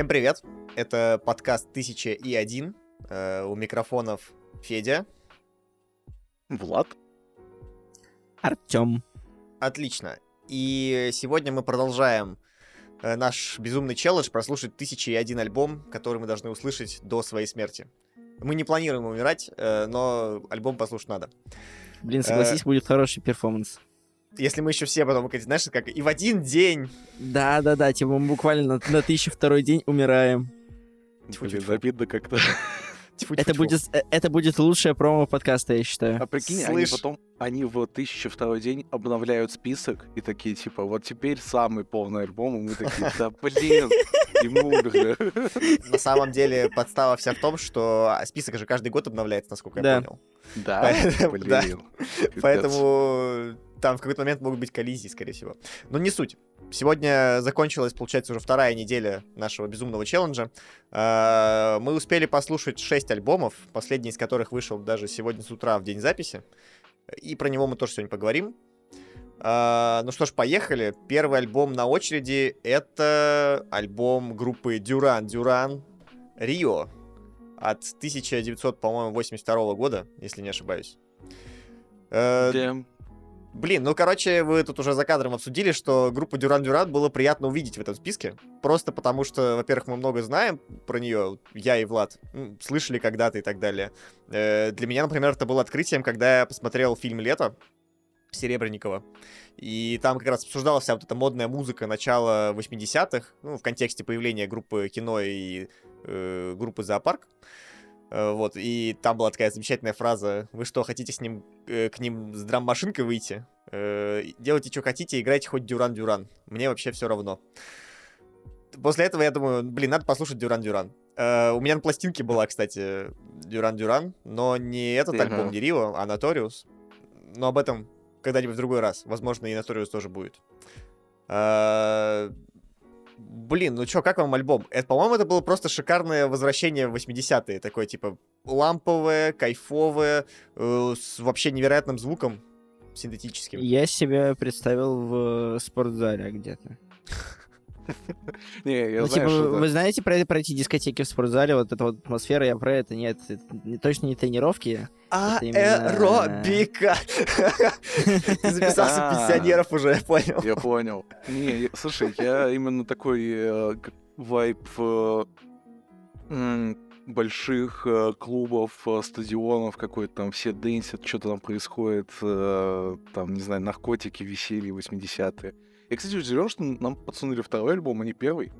Всем привет! Это подкаст «Тысяча и один». Э, у микрофонов Федя. Влад. Артем. Отлично. И сегодня мы продолжаем э, наш безумный челлендж прослушать «Тысяча и один» альбом, который мы должны услышать до своей смерти. Мы не планируем умирать, э, но альбом послушать надо. Блин, согласись, будет хороший перформанс. Если мы еще все потом, знаешь, как и в один день. Да-да-да, типа мы буквально на, на тысячу второй день умираем. Блин, обидно как-то. Это будет, э, это будет лучшее промо подкаста, я считаю. А прикинь, они потом, они в тысячу второй день обновляют список и такие, типа, вот теперь самый полный альбом, и мы такие, да блин, и мы умерли. На самом деле подстава вся в том, что список же каждый год обновляется, насколько я понял. Да, блин. Поэтому там в какой-то момент могут быть коллизии, скорее всего. Но не суть. Сегодня закончилась, получается, уже вторая неделя нашего безумного челленджа. А, мы успели послушать 6 альбомов, последний из которых вышел даже сегодня с утра в день записи. И про него мы тоже сегодня поговорим. А, ну что ж, поехали. Первый альбом на очереди — это альбом группы Дюран Дюран Рио от 1982 года, если не ошибаюсь. Damn. Блин, ну, короче, вы тут уже за кадром обсудили, что группу Дюран Дюран было приятно увидеть в этом списке. Просто потому что, во-первых, мы много знаем про нее, я и Влад, слышали когда-то и так далее. Э, для меня, например, это было открытием, когда я посмотрел фильм «Лето» Серебренникова. И там как раз обсуждалась вся вот эта модная музыка начала 80-х, ну, в контексте появления группы кино и э, группы «Зоопарк». Э, вот, и там была такая замечательная фраза, вы что, хотите с ним, э, к ним с драм-машинкой выйти? Э, делайте, что хотите, играйте хоть Дюран-Дюран. Мне вообще все равно. После этого я думаю, блин, надо послушать Дюран-Дюран. у меня на пластинке была, кстати, Дюран-Дюран, но не этот uh-huh. альбом, не Рио, а Наториус. Но об этом когда-нибудь в другой раз. Возможно, и Наториус тоже будет. Блин, ну чё, как вам альбом? Это, по-моему, это было просто шикарное возвращение в 80-е. Такое, типа, ламповое, кайфовое, э, с вообще невероятным звуком синтетическим. Я себя представил в спортзале где-то. Не, я ну, знаю, типа, вы знаете про, про эти дискотеки в спортзале, вот эта вот атмосфера, я про это, нет, это не, точно не тренировки. Аэробика! Ты записался А. пенсионеров уже, я понял. Я понял. Не, слушай, я именно такой э, вайб э, больших э, клубов, стадионов, какой-то там все дэнсят, что-то там происходит, там, не знаю, наркотики, веселье, 80-е. Я, кстати, удивлен, что нам подсунули второй альбом, а не первый.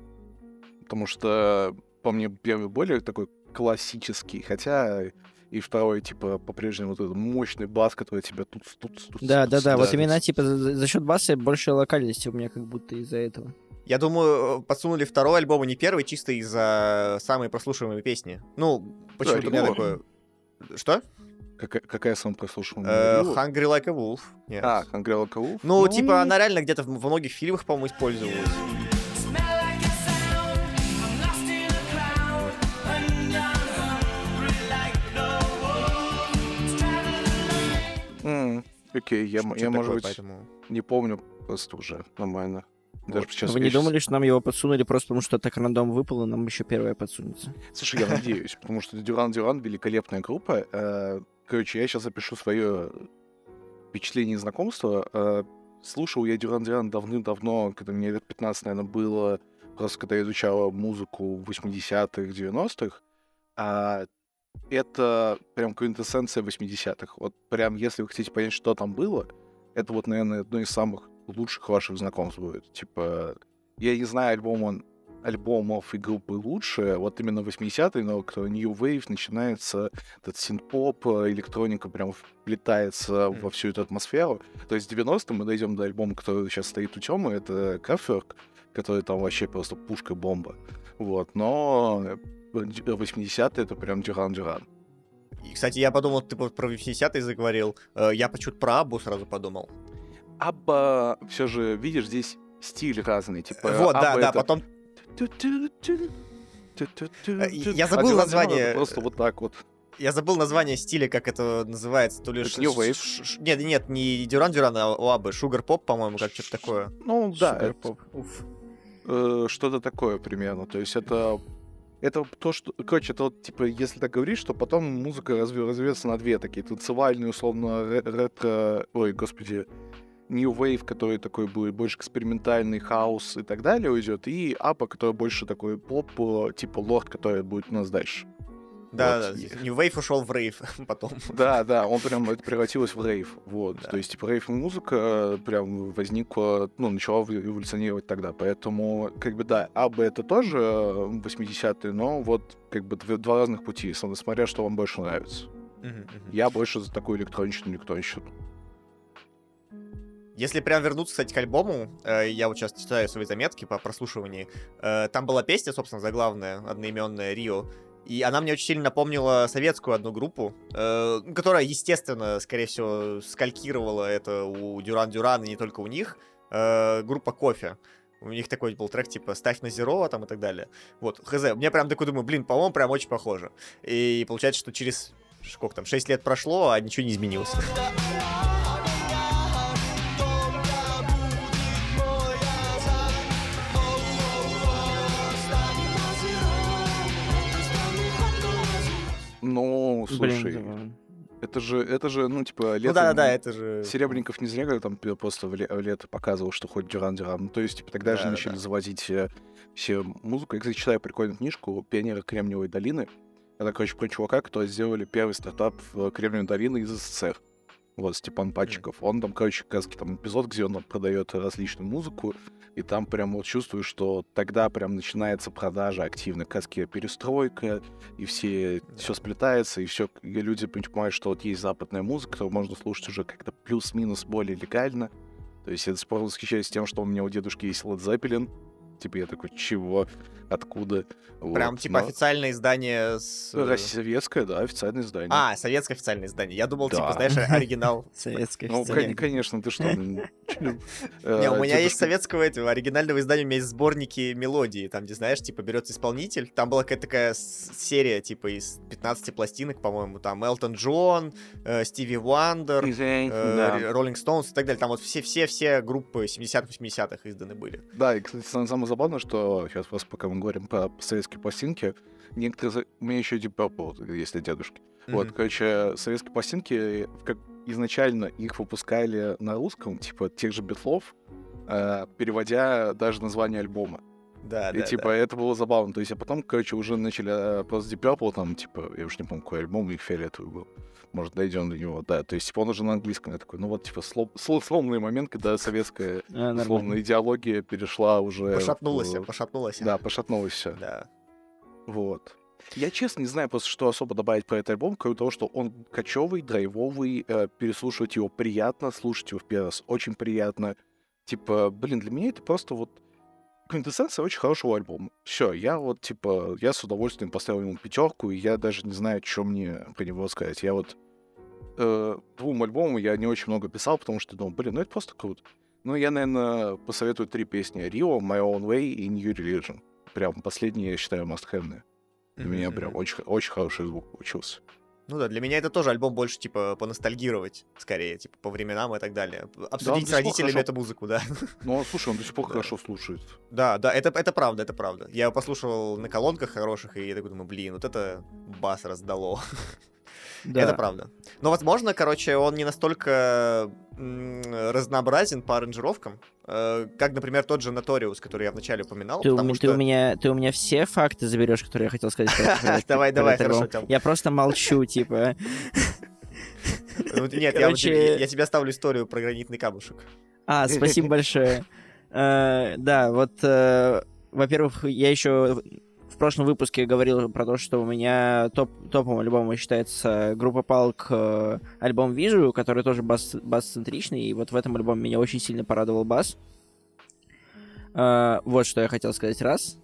Потому что, по мне, первый более такой классический, хотя и второй, типа, по-прежнему вот этот мощный бас, который тебя тут, тут, тут. Да, тут да, да, вот именно типа за, за счет баса больше локальности у меня как будто из-за этого. Я думаю, подсунули второй альбом, а не первый, чисто из-за самой прослушиваемой песни. Ну, почему-то это у меня такое... Что? Какая, какая самая прослушиваемая? Э, Было? Hungry Like a Wolf. Нет. А, Hungry Like a Wolf? Ну, типа, она реально где-то в, во многих фильмах, по-моему, использовалась. Окей, я, Что-то я может быть, поэтому... не помню просто уже нормально. Даже Вот. сейчас Вы не думали, что нам его подсунули просто потому, что так рандом выпало, нам еще первое подсунется? Слушай, я надеюсь, потому что Дюран Дюран великолепная группа. Короче, я сейчас запишу свое впечатление и знакомство. Э, Слушал я Дюран Дюран давным-давно, когда мне лет 15, наверное, было, просто когда я изучала музыку 80-х, 90-х. А это прям квинтэссенция 80-х. Вот прям, если вы хотите понять, что там было, это вот, наверное, одно из самых лучших ваших знакомств будет. Типа, я не знаю альбома, альбомов и группы лучше, вот именно 80-е, но кто New Wave начинается, этот синт-поп, э, электроника прям вплетается Мгм. во всю эту атмосферу. То есть в 90-м мы дойдем до альбома, который сейчас стоит у Тёмы, это Kraftwerk, который там вообще просто пушка-бомба. Вот, но э, 80-е это прям Дюран-Дюран. И, кстати, я подумал, ты про 80-е заговорил. Э, Я почему-то про Абу сразу подумал. Абба, все же, видишь, здесь стиль разный. Типа, Вот, да, Абба да, это потом... я забыл название. Просто вот так вот. Я забыл название стиля, как это называется, то ли... Ш- ш- Нет, нет, не Дюран Дюран, а у Абы. Шугар Поп, по-моему, как что-то такое. Ну, да, Супер это, что-то такое примерно. То есть это... Это то, что... Короче, это вот, типа, если так говорить, что потом музыка разве, развивается на две такие. Танцевальные, условно, ре- ретро... Ой, господи, New Wave, который такой будет больше экспериментальный, хаос и так далее уйдет, и Апа, который больше такой поп, э, типа Лорд, который будет у нас дальше. Да, Вот. да. New Wave ушел в рейв потом. Да, да, он прям это превратилось в рейв. Вот. Да. То есть, типа, рейв-музыка э, прям возникла, ну, начала эв- эволюционировать тогда. Поэтому, как бы, да, Абба это тоже э, 80-е, но вот, как бы, дв- два разных пути, смотря, что вам больше нравится. Мгм, мгм. Я больше за такую электроничную электронщину. Если прям вернуться, кстати, к альбому, э, я вот сейчас читаю свои заметки по прослушиванию, э, там была песня, собственно, заглавная, одноименная, Рио, и она мне очень сильно напомнила советскую одну группу, э, которая, естественно, скорее всего, скалькировала это у Дюран Дюран и не только у них, э, группа Кофе. У них такой был трек, типа, «Ставь на Зеро» там и так далее. Вот, хз. Мне прям такой думаю, блин, по-моему, прям очень похоже. И получается, что через, сколько там, 6 лет прошло, а ничего не изменилось. Ну, слушай, Блин, да. это же, это же, ну, типа, Ну летом... да-да-да, это же... Серебренников не зря там просто в, ле- в лето показывал, что хоть Дюран Дюран. Ну, то есть, типа, тогда же Да-да-да. начали заводить э, все музыку. Я, кстати, читаю прикольную книжку «Пионеры Кремниевой долины». Это, короче, про чувака, кто сделали первый стартап в Кремниевой долине из СССР. Вот, Степан Патчиков. Он там, короче, как раз там эпизод, где он продает различную музыку, и там прям вот чувствую, что тогда прям начинается продажа активно. Как раз перестройка, и все, все сплетается, и все, и люди понимают, что вот есть западная музыка, которую можно слушать уже как-то плюс-минус более легально. То есть я до сих пор восхищаюсь тем, что у меня у дедушки есть Led Zeppelin. Типа я такой, чего? Откуда? Прям, Вот, типа, но- официальное издание с... э, Советское, да, официальное издание. А, советское официальное издание. Я думал, типа, Да. знаешь, оригинал. Советская Ну, конечно, ты что? м, Не, э, у меня есть советского этого оригинального издания, у меня есть сборники мелодии, там, где, знаешь, типа, берется исполнитель, там была какая-то такая серия, типа, из 15 пластинок, по-моему, там, Элтон Джон, э, Стиви Вандер, э, Да. Роллинг Стоунс и так далее, там вот все-все-все группы 70-х, 80-х изданы были. Да, и, кстати, сам- самое забавное, что сейчас просто пока мы говорим про советские пластинки, некоторые... У меня еще Deep Purple для дедушки. Вот, Мгм. короче, советские пластинки, как изначально их выпускали на русском, типа тех же битлов, э, переводя даже название альбома. Да, И да, типа да. это было забавно. То есть, а потом, короче, уже начали э, просто Deep Purple, там, типа, я уж не помню, какой альбом у них фиолетовый был. Может, дойдем до него, да. То есть, типа, он уже на английском. Я такой, ну вот, типа, сло- сло- сломный момент, когда советская, А, условно, идеология перешла уже... Пошатнулась, в- пошатнулась. Да, пошатнулась все. Да. Вот. Я честно не знаю просто, что особо добавить про этот альбом, кроме того, что он кочевый, драйвовый, э, переслушивать его приятно, слушать его в первый раз очень приятно. Типа, блин, для меня это просто вот квинтэссенция очень хорошего альбома. Все, я вот, типа, я с удовольствием поставил ему пятерку, и я даже не знаю, что мне про него сказать. Я вот э, двум альбомам я не очень много писал, потому что думал, блин, ну это просто круто. Ну, я, наверное, посоветую три песни. Rio, My Own Way и New Religion. Прям последние, я считаю, must-have. Для меня прям очень, очень хороший звук получился. Ну да, для меня это тоже альбом больше, типа, поностальгировать, скорее, типа, по временам и так далее. Обсудить до с родителями хорошо. эту музыку, да. Ну, слушай, он до сих пор Да. хорошо слушает. Да, да, это, это правда, это правда. Я его послушал на колонках хороших, и я такой думаю, блин, вот это бас раздало. Да. Это правда. Но, возможно, короче, он не настолько разнообразен по аранжировкам, э, как, например, тот же Notorious, который я вначале упоминал. Ты, у, что... ты у меня, ты у меня все факты заберешь, которые я хотел сказать. Давай, давай, хорошо. Я просто молчу, типа. Ну, Нет, я, тебе, оставлю историю про гранитный камушек. А, спасибо большое. Э, Да, вот, э, во-первых, я еще прошлом выпуске говорил про то, что у меня топ топом альбома считается группа Палк э, альбом Вижу, который тоже бас- бас-центричный, и вот в этом альбоме меня очень сильно порадовал бас. Э, Вот что я хотел сказать раз.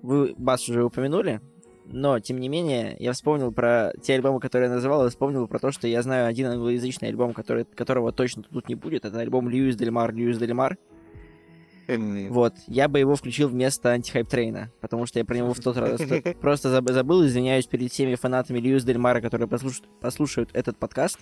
Вы бас уже упомянули, но, тем не менее, я вспомнил про те альбомы, которые я называл, и вспомнил про то, что я знаю один англоязычный альбом, который, которого точно тут не будет. Это альбом Льюис Дельмар, Льюис Дельмар. Вот, я бы его включил вместо антихайп трейна, потому что я про него в тот раз просто заб- забыл, извиняюсь перед всеми фанатами Льюис Дель Мара, которые послуш- послушают этот подкаст.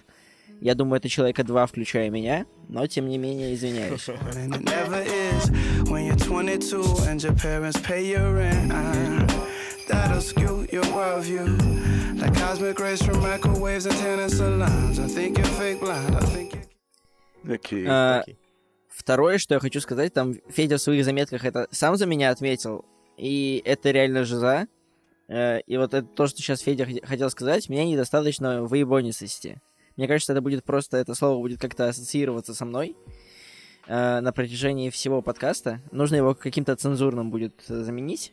Я думаю, это человека два, включая меня, но тем не менее извиняюсь. And it never is when you're 22 and your parents pay your rent. Uh, that'll skew your worldview. Like cosmic rays from microwaves and tannin salons. I think you're fake blind. I think you're. Окей. А, Окей. Второе, что я хочу сказать, там Федя в своих заметках это сам за меня отметил, и это реально жиза. Э, И вот это то, что сейчас Федя хот- хотел сказать, меня недостаточно выебонистости. Мне кажется, это будет просто, это слово будет как-то ассоциироваться со мной э, на протяжении всего подкаста. Нужно его каким-то цензурным будет э, заменить.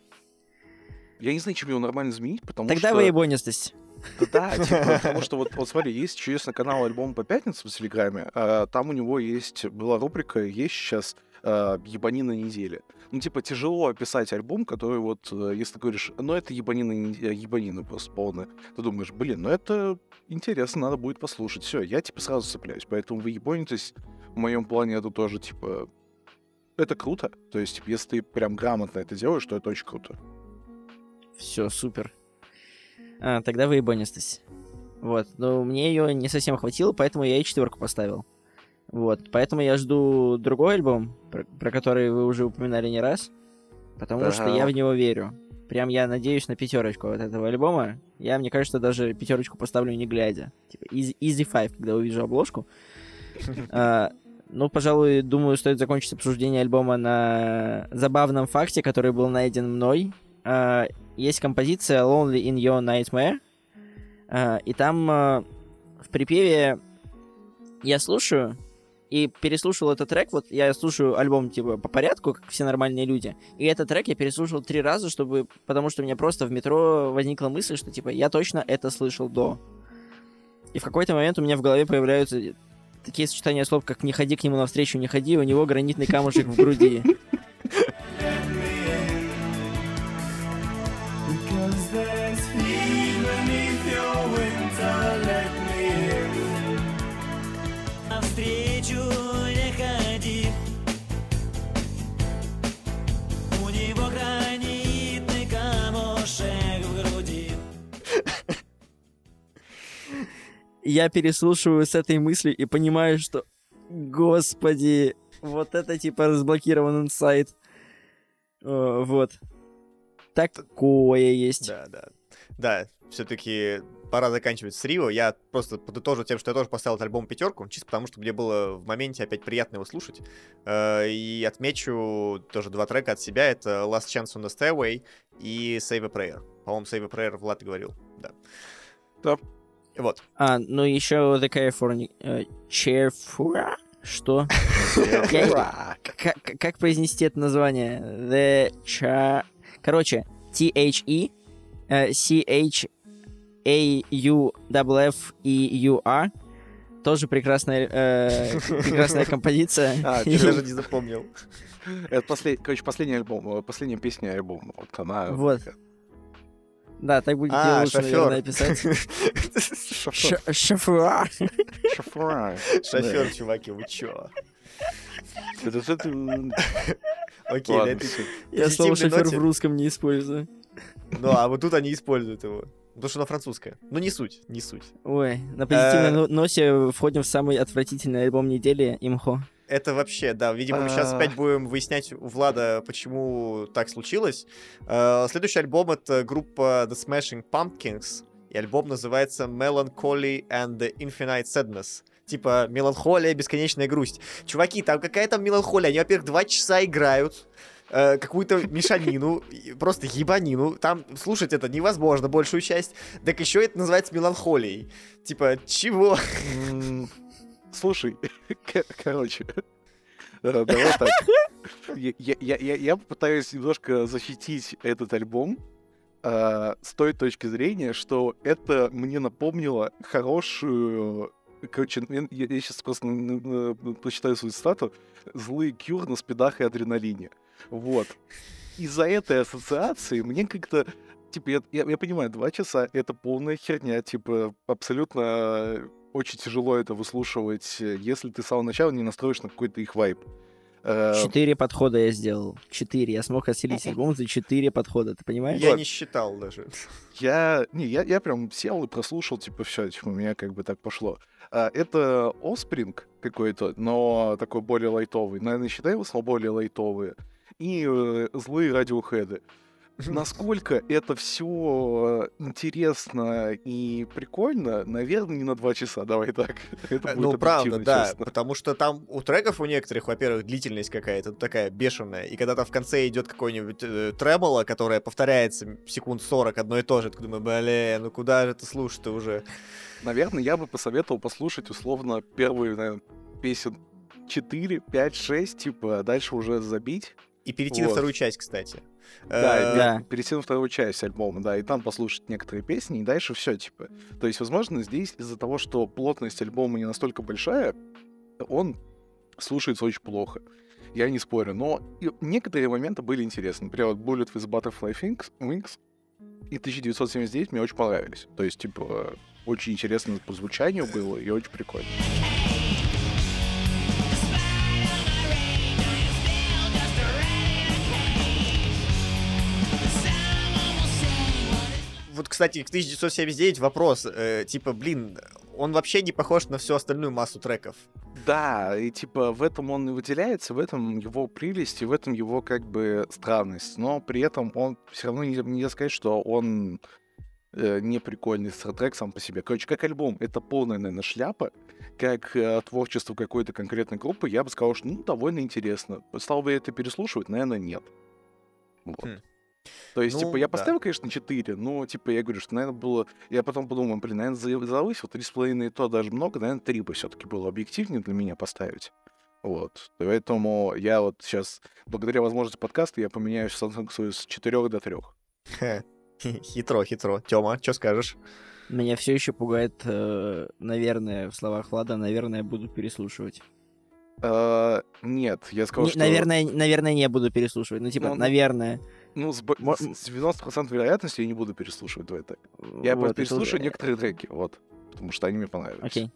Я не знаю, чем его нормально изменить, потому Тогда что... выебонистость. Да, да, типа, потому что вот, вот смотри, есть чудесный канал альбом по пятницам в Телеграме, а, там у него есть, была рубрика, есть сейчас а, ебанина недели. Ну, типа, тяжело описать альбом, который вот, э, если ты говоришь, ну, это ебанина, э, ебанина просто полная, ты думаешь, блин, ну, это интересно, надо будет послушать. Все, я, типа, сразу цепляюсь, поэтому вы ебанитесь, в моем плане это тоже, типа, это круто. То есть, типа, если ты прям грамотно это делаешь, то это очень круто. Все, супер. А, тогда выебонистость. Вот. Но мне ее не совсем хватило, поэтому я и четверку поставил. Вот. Поэтому я жду другой альбом, про, про который вы уже упоминали не раз. Потому что Ага. я в него верю. Прям я надеюсь на пятерочку от этого альбома. Я, мне кажется, даже пятерочку поставлю не глядя. Типа easy, easy five, когда увижу обложку. А, ну, пожалуй, думаю, стоит закончить обсуждение альбома на забавном факте, который был найден мной. А, есть композиция Lonely in Your Nightmare. А, и там а, в припеве я слушаю и переслушал этот трек. Вот я слушаю альбом типа по порядку, как все нормальные люди. И этот трек я переслушал три раза, чтобы. Потому что у меня просто в метро возникла мысль, что типа я точно это слышал до. И в какой-то момент у меня в голове появляются такие сочетания слов, как «не ходи к нему навстречу, не ходи», у него гранитный камушек в груди. Я переслушиваю с этой мыслью и понимаю, что, господи, вот это типа разблокирован инсайт. Э, Вот. Такое есть. Да, да. Да, все-таки пора заканчивать с Рио. Я просто подытожу тем, что я тоже поставил этот альбом пятерку, чисто потому, что мне было в моменте опять приятно его слушать. Э, И отмечу тоже два трека от себя. Это Last Chance on the Stairway и Save a Prayer. По-моему, Save a Prayer Влад говорил, да. Да. Вот. А, ну еще The California... э, Cheerful? Что? Как произнести это название? The Cha... Короче, T-H-E э, C-H-A-U-F-F-E-U-A тоже прекрасная, э, прекрасная композиция. А, Я даже не запомнил. Это послед... короче, последний альбом, э, последняя песня альбома. Вот она. Вот. Да, так будет А, лучше, наверное, писать. Шофер. Ш- Шафуа. Шофера. Шофер, чуваки, вы чё? Окей, этой всё. Я слово шофер в русском не использую. Ну, а вот тут они используют его. Потому что оно французское. Ну, не суть, не суть. Ой, на позитивной Э. но- ноте входим в самый отвратительный альбом недели Имхо. Это вообще, да, видимо, мы сейчас А. опять будем выяснять у Влада, почему так случилось. Э, Следующий альбом — это группа The Smashing Pumpkins, и альбом называется Melancholy and the Infinite Sadness. Типа меланхолия, бесконечная грусть. Чуваки, там какая там меланхолия? Они, во-первых, два часа играют э, какую-то мешанину, просто ебанину. Там слушать это невозможно, большую часть. Так еще это называется меланхолией. Типа, чего? Слушай, короче, э, давай так. Я- Я я- я- я попытаюсь немножко защитить этот альбом э, с той точки зрения, что это мне напомнило хорошую... Короче, я, сейчас просто прочитаю свою стату. Злые кюр на спидах и адреналине. Вот. Из-за этой ассоциации мне как-то Типа, я, я, я понимаю, два часа — это полная херня, типа, абсолютно э, очень тяжело это выслушивать, э, если ты с самого начала не настроишь на какой-то их вайб. Э, Четыре подхода я сделал. Четыре. Я смог осилить альбом за четыре подхода, ты понимаешь? Я не считал даже. Я, не, я, я прям сел и прослушал, типа, все, типа, у меня как бы так пошло. А, это Offspring какой-то, но такой более лайтовый. Наверное, считаю его слова более лайтовые. И э, злые радиохеды. Насколько это все интересно и прикольно, наверное, не на два часа, давай так. Это Э, будет Ну, правда, да, честно. потому что там у треков у некоторых, во-первых, длительность какая-то такая бешеная, и когда там в конце идет какой-нибудь э, тремоло, которое повторяется секунд 40, одно и то же, ты думаешь, блин, ну куда же это слушать-то уже? Наверное, я бы посоветовал послушать условно первые, наверное, песен 4, 5, 6, типа, а дальше уже забить. И перейти на Вот. вторую часть, кстати. Да, Э, Да. перейти на вторую часть альбома, да, и там послушать некоторые песни, и дальше все, типа. То есть, возможно, здесь из-за того, что плотность альбома не настолько большая, он слушается очень плохо. Я не спорю, но некоторые моменты были интересны. Например, вот Bullet with Butterfly Wings, Wings и 1979 мне очень понравились. То есть, типа, очень интересно по звучанию было и очень прикольно. Вот, кстати, к 1979 вопрос, э, типа, блин, он вообще не похож на всю остальную массу треков. Да, и типа в этом он и выделяется, в этом его прелесть, и в этом его как бы странность. Но при этом он все равно не- нельзя сказать, что он э, не прикольный трек сам по себе. Короче, как альбом, это полная, наверное, шляпа. Как э, творчество какой-то конкретной группы, я бы сказал, что ну, довольно интересно. Стал бы это переслушивать? Наверное, нет. Вот. Хм. То есть, Ну, типа, я да. поставил, конечно, 4, но, типа, я говорю, что, наверное, было... Я потом подумал, блин, наверное, за- завысил, 3,5 и то даже много, наверное, 3 бы все таки было объективнее для меня поставить. Вот. Поэтому я вот сейчас, благодаря возможности подкаста, я поменяю Samsung свою с 4 до 3. Хе. Хитро, хитро. Тёма, что скажешь? Меня все еще пугает, э, наверное, в словах Влада, наверное, буду переслушивать. Э, нет, я сказал, Не- что... Наверное, наверное, не буду переслушивать. Ну, типа, Ну, наверное. Ну, с, Мо- с- с 90% вероятностью я не буду переслушивать твой трек. Я Вот, это переслушаю уже- некоторые треки, вот. Потому что они мне понравились. Окей.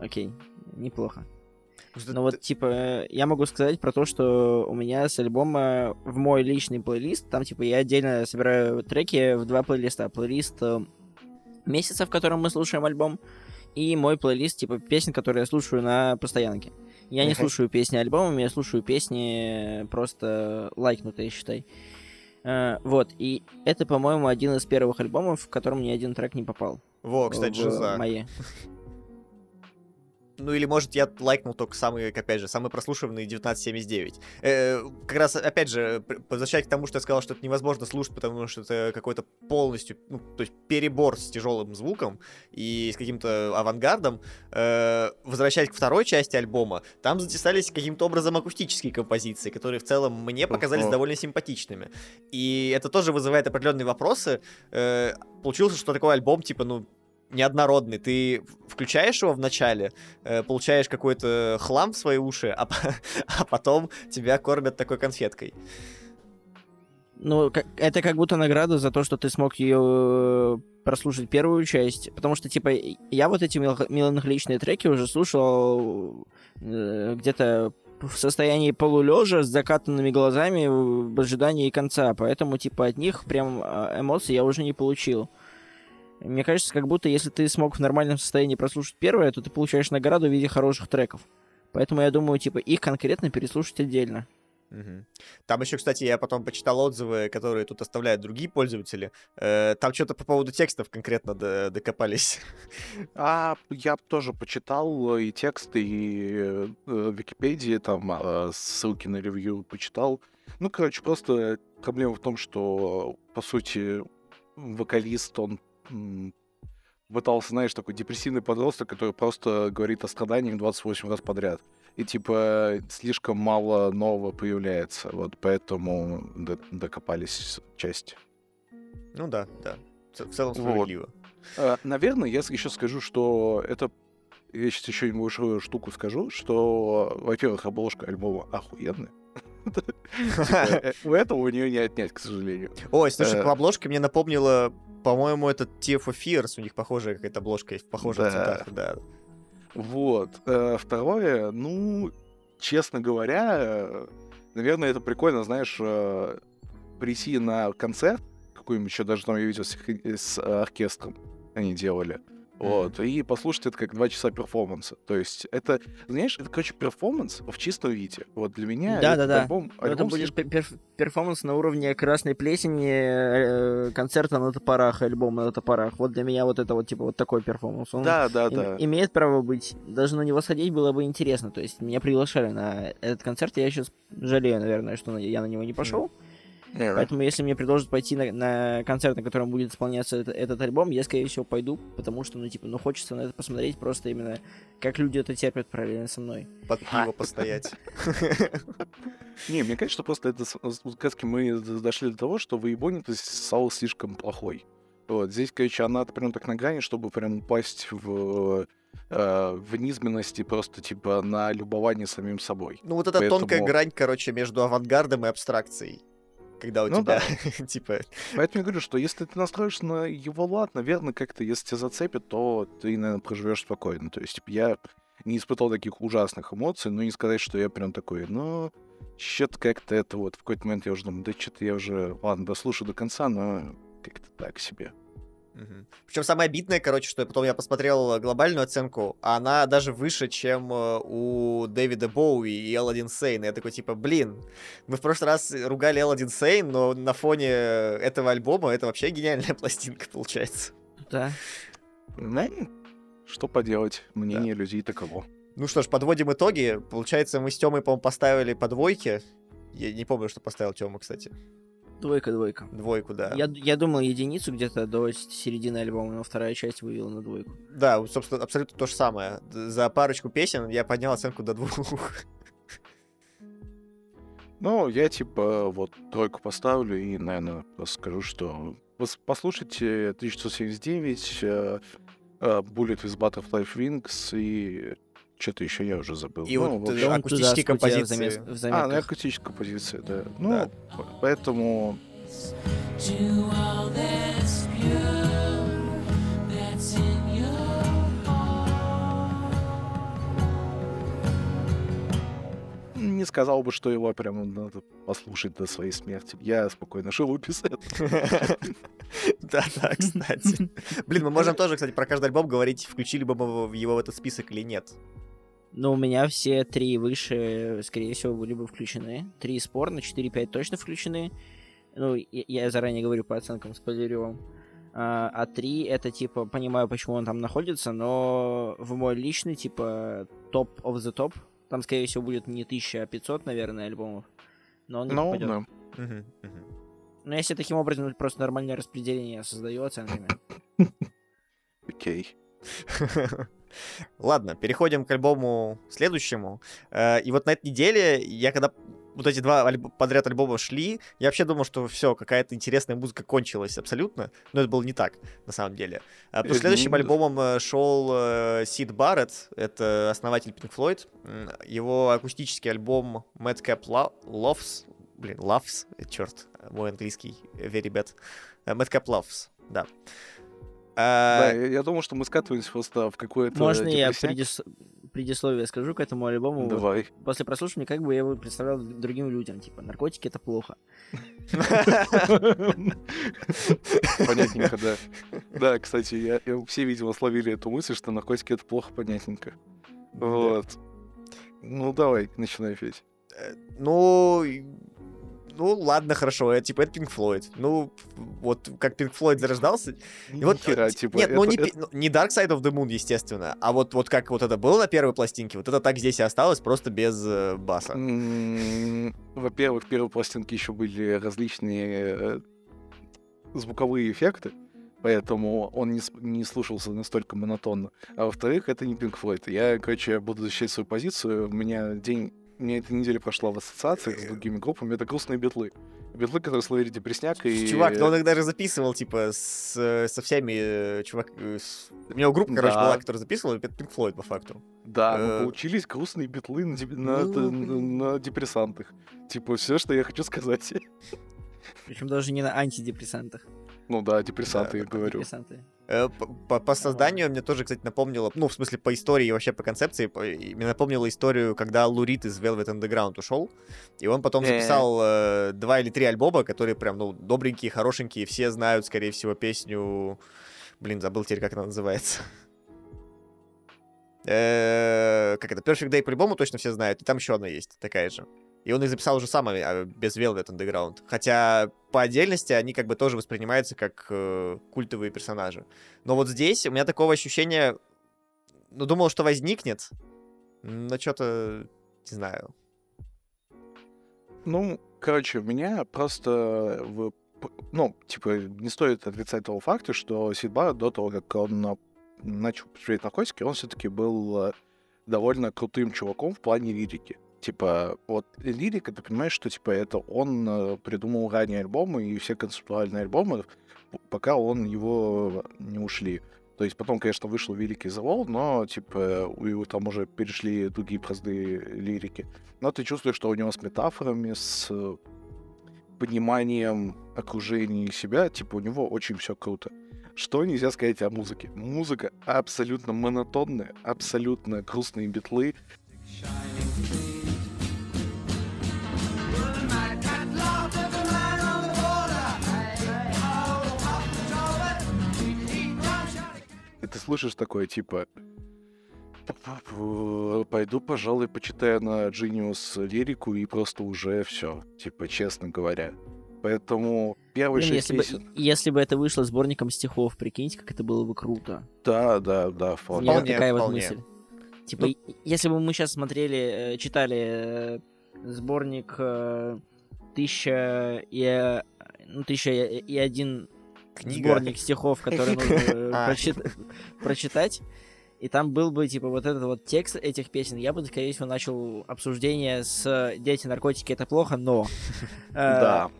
Окей. Неплохо. Ну вот, типа, э, я могу сказать про то, что у меня с альбома в мой личный плейлист, там, типа, я отдельно собираю треки в два плейлиста. Плейлист э, месяца, в котором мы слушаем альбом, и мой плейлист, типа, песен, которые я слушаю на постоянке. Я не слушаю песни альбомами, я слушаю песни просто лайкнутые, считай. Э, вот, и это, по-моему, один из первых альбомов, в котором ни один трек не попал. Во, кстати, в жиза. мои. Ну или, может, я лайкнул только самый, опять же, самый прослушиванный 1979. Э, как раз, опять же, п- возвращаясь к тому, что я сказал, что это невозможно слушать, потому что это какой-то полностью, ну, то есть перебор с тяжелым звуком и с каким-то авангардом. Э, возвращаясь к второй части альбома, там затесались каким-то образом акустические композиции, которые в целом мне показались Ого. довольно симпатичными. И это тоже вызывает определенные вопросы. Э, получился, что такой альбом, типа, ну, неоднородный. Ты включаешь его в начале, э, получаешь какой-то хлам в свои уши, а, а потом тебя кормят такой конфеткой. Ну, это как будто награда за то, что ты смог ее прослушать первую часть. Потому что, типа, я вот эти меланх- меланхоличные треки уже слушал э, где-то в состоянии полулежа с закатанными глазами в ожидании конца. Поэтому, типа, от них прям а, эмоций я уже не получил. Мне кажется, как будто если ты смог в нормальном состоянии прослушать первое, то ты получаешь награду в виде хороших треков. Поэтому я думаю, типа, их конкретно переслушать отдельно. Там еще, кстати, я потом почитал отзывы, которые тут оставляют другие пользователи. Э, там что-то по поводу текстов конкретно до- докопались. А я тоже почитал и тексты, и э, э, в Википедии, там а, ссылки на ревью почитал. Ну, короче, просто проблема в том, что, по сути, вокалист, он пытался, знаешь, такой депрессивный подросток, который просто говорит о страданиях 28 раз подряд. И, типа, слишком мало нового появляется. Вот поэтому до- докопались части. Ну да, да. В целом Вот. справедливо. А, Наверное, я еще скажу, что это... Я сейчас еще небольшую штуку скажу, что, во-первых, обложка альбома охуенная. Типа, э, У этого у нее не отнять, к сожалению. Ой, слушай, Э. по обложке мне напомнило, по-моему, это for Fears, у них похожая какая-то обложка есть, в похожих Да. цветах, да. Вот. Э, Второе, ну, честно говоря, э, наверное, это прикольно, знаешь, э, прийти на концерт, какой-нибудь еще даже там я видел с, орке- с оркестром они делали. Вот, и послушать это как два часа перформанса. То есть это, знаешь, это, короче, перформанс в чистом виде. Вот для меня Да, да, да. альбом, Ну, Это альбом будет пер- пер- перформанс на уровне красной плесени, э, концерта на топорах, альбома на топорах. Вот для меня вот это вот типа вот такой перформанс. Он Да, да, им- да. имеет право быть. Даже на него сходить было бы интересно. То есть меня приглашали на этот концерт. Я сейчас жалею, наверное, что я на него не пошел. Не, Поэтому если мне предложат пойти на, на концерт, на котором будет исполняться это- этот альбом, я, скорее всего, пойду, потому что, ну, типа, ну, хочется на это посмотреть просто именно, как люди это терпят параллельно со мной. Под пиво постоять. Не, мне кажется, что просто это с- с- вот как раз мы дошли до того, что выебонитость стала слишком плохой. Вот, здесь, короче, она прям так на грани, чтобы прям упасть в, э, в низменности просто, типа, на любование самим собой. Ну, вот эта Поэтому- тонкая грань, короче, между авангардом и абстракцией. Когда у Ну тебя, типа, Поэтому я говорю, что если ты настроишься на его лад, наверное, как-то, если тебя зацепит, то ты, наверное, проживешь спокойно. То есть, типа, я не испытал таких ужасных эмоций, но не сказать, что я прям такой, ну, что-то как-то это вот, в какой-то момент я уже думаю, да что-то я уже, ладно, дослушаю до конца, но как-то так себе. Причем самое обидное, короче, что потом я посмотрел глобальную оценку, а она даже выше, чем э, у Дэвида Боуи и Элладин Сейн. Я такой, типа, блин, мы в прошлый раз ругали Элладин Сейн, но на фоне этого альбома это вообще гениальная пластинка получается. Да. Ну, что поделать, мнение людей таково. Ну что ж, подводим итоги. Получается, мы с Тёмой, по-моему, поставили по двойке. Я не помню, что поставил Тёма, кстати. Двойка, двойка. Двойку, да. Я, я думал единицу где-то до середины альбома, но вторая часть вывела на двойку. Да, собственно, абсолютно то же самое. За парочку песен я поднял оценку до двух. Ну, я, типа, вот тройку поставлю и, наверное, скажу, что пос- послушайте 1979, э, э, Bullet with Butterfly Wings и что-то еще я уже забыл. И Ну, вот, общем- Он акустические композиции. замес- в А, ну, акустическая композиция, да. Ну, Да. поэтому не сказал бы, что его прям надо послушать до своей смерти. Я спокойно живопись. Да, да, кстати. Блин, мы можем тоже, кстати, про каждый альбом говорить, включили бы мы в- его в этот список или нет. Но у меня все три выше, скорее всего, были бы включены. Три спорно, 4-5 точно включены. Ну, я, я заранее говорю по оценкам, спойлерю вам. А, а три это, типа, понимаю, почему он там находится, но в мой личный, типа, топ of the top, там, скорее всего, будет не 1000, а 500, наверное, альбомов. Но он не Ну, попадет. да. Мгм, мгм. Но если таким образом просто нормальное распределение создаю оценками. Окей. Ладно, переходим к альбому следующему. Э, И вот на этой неделе я когда вот эти два альб- подряд альбома шли, я вообще думал, что все, какая-то интересная музыка кончилась абсолютно, но это было не так, на самом деле. А, Потому что Э, следующим альбомом э, шел э, Сид Барретт, это основатель Pink Floyd. Его акустический альбом Madcap Lo- Loves, блин, Loves, черт, мой английский very bad. Э, Madcap Loves, да. Да, А, я, я думал, что мы скатываемся просто в какое-то... Можно я депрессняк. предис- предисловие скажу к этому альбому? Давай. После прослушивания, как бы я его представлял другим людям, типа, наркотики это плохо. Понятненько, да. Да, кстати, я, я- все, видимо, словили эту мысль, что наркотики это плохо, понятненько. Вот. Ну, давай, начинай, Федь. Ну, и- ну ладно, хорошо, это типа это Pink Floyd. Ну, вот как Pink Floyd зарождался. И вот, Нихера, э, типа, нет, ну это- не, это- ну, не Dark Side of the Moon, естественно, а вот, вот как вот это было на первой пластинке, вот это так здесь и осталось, просто без э, баса. Во-первых, в первой пластинке еще были различные э, звуковые эффекты, поэтому он не, не слушался настолько монотонно. А во-вторых, это не Pink Floyd. Я, короче, буду защищать свою позицию. У меня день... У меня эта неделя прошла в ассоциациях с другими группами. Это грустные битлы. Битлы, которые словили депресняк и... Чувак, ну он их даже записывал, типа, с, со всеми, э, чувак... э, с- У него группа, короче, Да. была, которая записывала, это Pink Floyd, по факту. Да, Э, мы получились грустные битлы на, на- ну, на- на депрессантах. Типа, все, что я хочу сказать. Причем даже не на антидепрессантах. Ну да, депрессанты, я Да, говорю. Депрессанты. Э, По, по созданию мне тоже, кстати, напомнило, ну, в смысле, по истории и вообще по концепции, по- мне напомнило историю, когда Лурит из Velvet Underground ушел, и он потом Э. записал э, два или три альбома, которые прям, ну, добренькие, хорошенькие, все знают, скорее всего, песню... Блин, забыл теперь, как она называется. Э, Как это? Perfect Day по-любому точно все знают, и там еще одна есть, такая же. И он их записал уже сам, а, без Velvet Underground. Хотя по отдельности они как бы тоже воспринимаются как э, культовые персонажи. Но вот здесь у меня такого ощущения... Ну, думал, что возникнет, но что-то... Не знаю. Ну, короче, у меня просто... в- п- Ну, типа, не стоит отрицать того факта, что Сидбар до того, как он на- начал употреблять наркотики, он все-таки был э, довольно крутым чуваком в плане лирики. Типа, вот лирика, ты понимаешь, что, типа, это он э, придумал ранее альбомы и все концептуальные альбомы, пока он его не ушли. То есть потом, конечно, вышел Великий Завол, но, типа, у него там уже перешли другие простые лирики. Но ты чувствуешь, что у него с метафорами, с э, пониманием окружения и себя, типа, у него очень все круто. Что нельзя сказать о музыке? Музыка абсолютно монотонная, абсолютно грустные битлы. И ты слышишь такое, типа... Пойду, пожалуй, почитаю на Genius лирику и просто уже все, типа, честно говоря. Поэтому первые Блин, шесть если, бы, песен... если бы это вышло сборником стихов, прикиньте, как это было бы круто. Да, да, да, вполне. вот Вполне, такая вот вполне. мысль. Типа, Ну- если бы мы сейчас смотрели, э, читали э, сборник э, тысяча и ну, тысяча и один Книга. сборник стихов, который нужно э, А. прочит- прочитать, и там был бы, типа, вот этот вот текст этих песен, я бы, скорее всего, начал обсуждение с «Дети, наркотики — это плохо, но...» э, Да.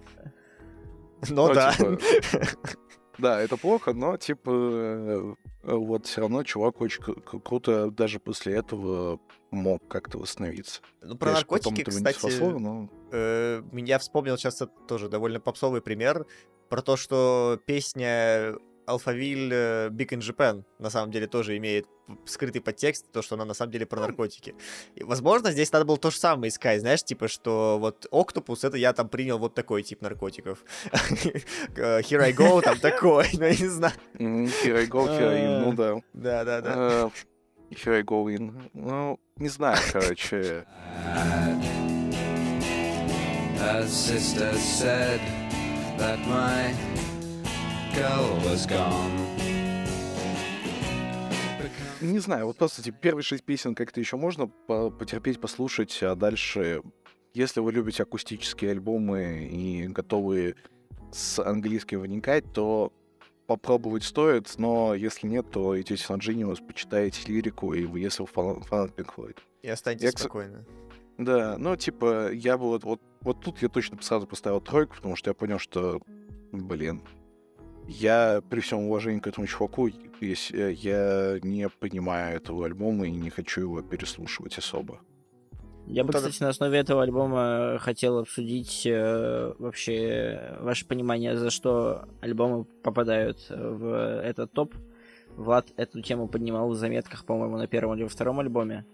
Ну Ну, да. типа, Да, это плохо, но, типа, э, вот все равно чувак очень кру- кру- круто даже после этого мог как-то восстановиться. Ну, про наркотики, кстати, но... э, меня вспомнил сейчас это тоже довольно попсовый пример про то, что песня Алфавиль Big in Japan на самом деле тоже имеет скрытый подтекст, то, что она на самом деле про наркотики. И, возможно, здесь надо было то же самое искать, знаешь, типа, что вот Октопус, это я там принял вот такой тип наркотиков. Э, Here I go, там такой, ну, я не знаю. Here I go, here I in, ну да. Да-да-да. Э, Here I go in. Ну, не знаю, короче. A sister said that my girl was gone. Не знаю, вот просто типа, первые шесть песен как-то еще можно по- потерпеть, послушать, а дальше, если вы любите акустические альбомы и готовы с английским вникать, то попробовать стоит, но если нет, то идите на Genius, почитайте лирику, и вы, если вы фанат, Pink Floyd. И останьтесь Я, спокойны. Да, ну, типа, я бы вот, вот, вот тут я точно сразу поставил тройку, потому что я понял, что, блин, я при всем уважении к этому чуваку, если, я не понимаю этого альбома и не хочу его переслушивать особо. Я бы, тогда- кстати, на основе этого альбома хотел обсудить э, вообще ваше понимание, за что альбомы попадают в этот топ. Влад эту тему поднимал в заметках, по-моему, на первом или во втором альбоме.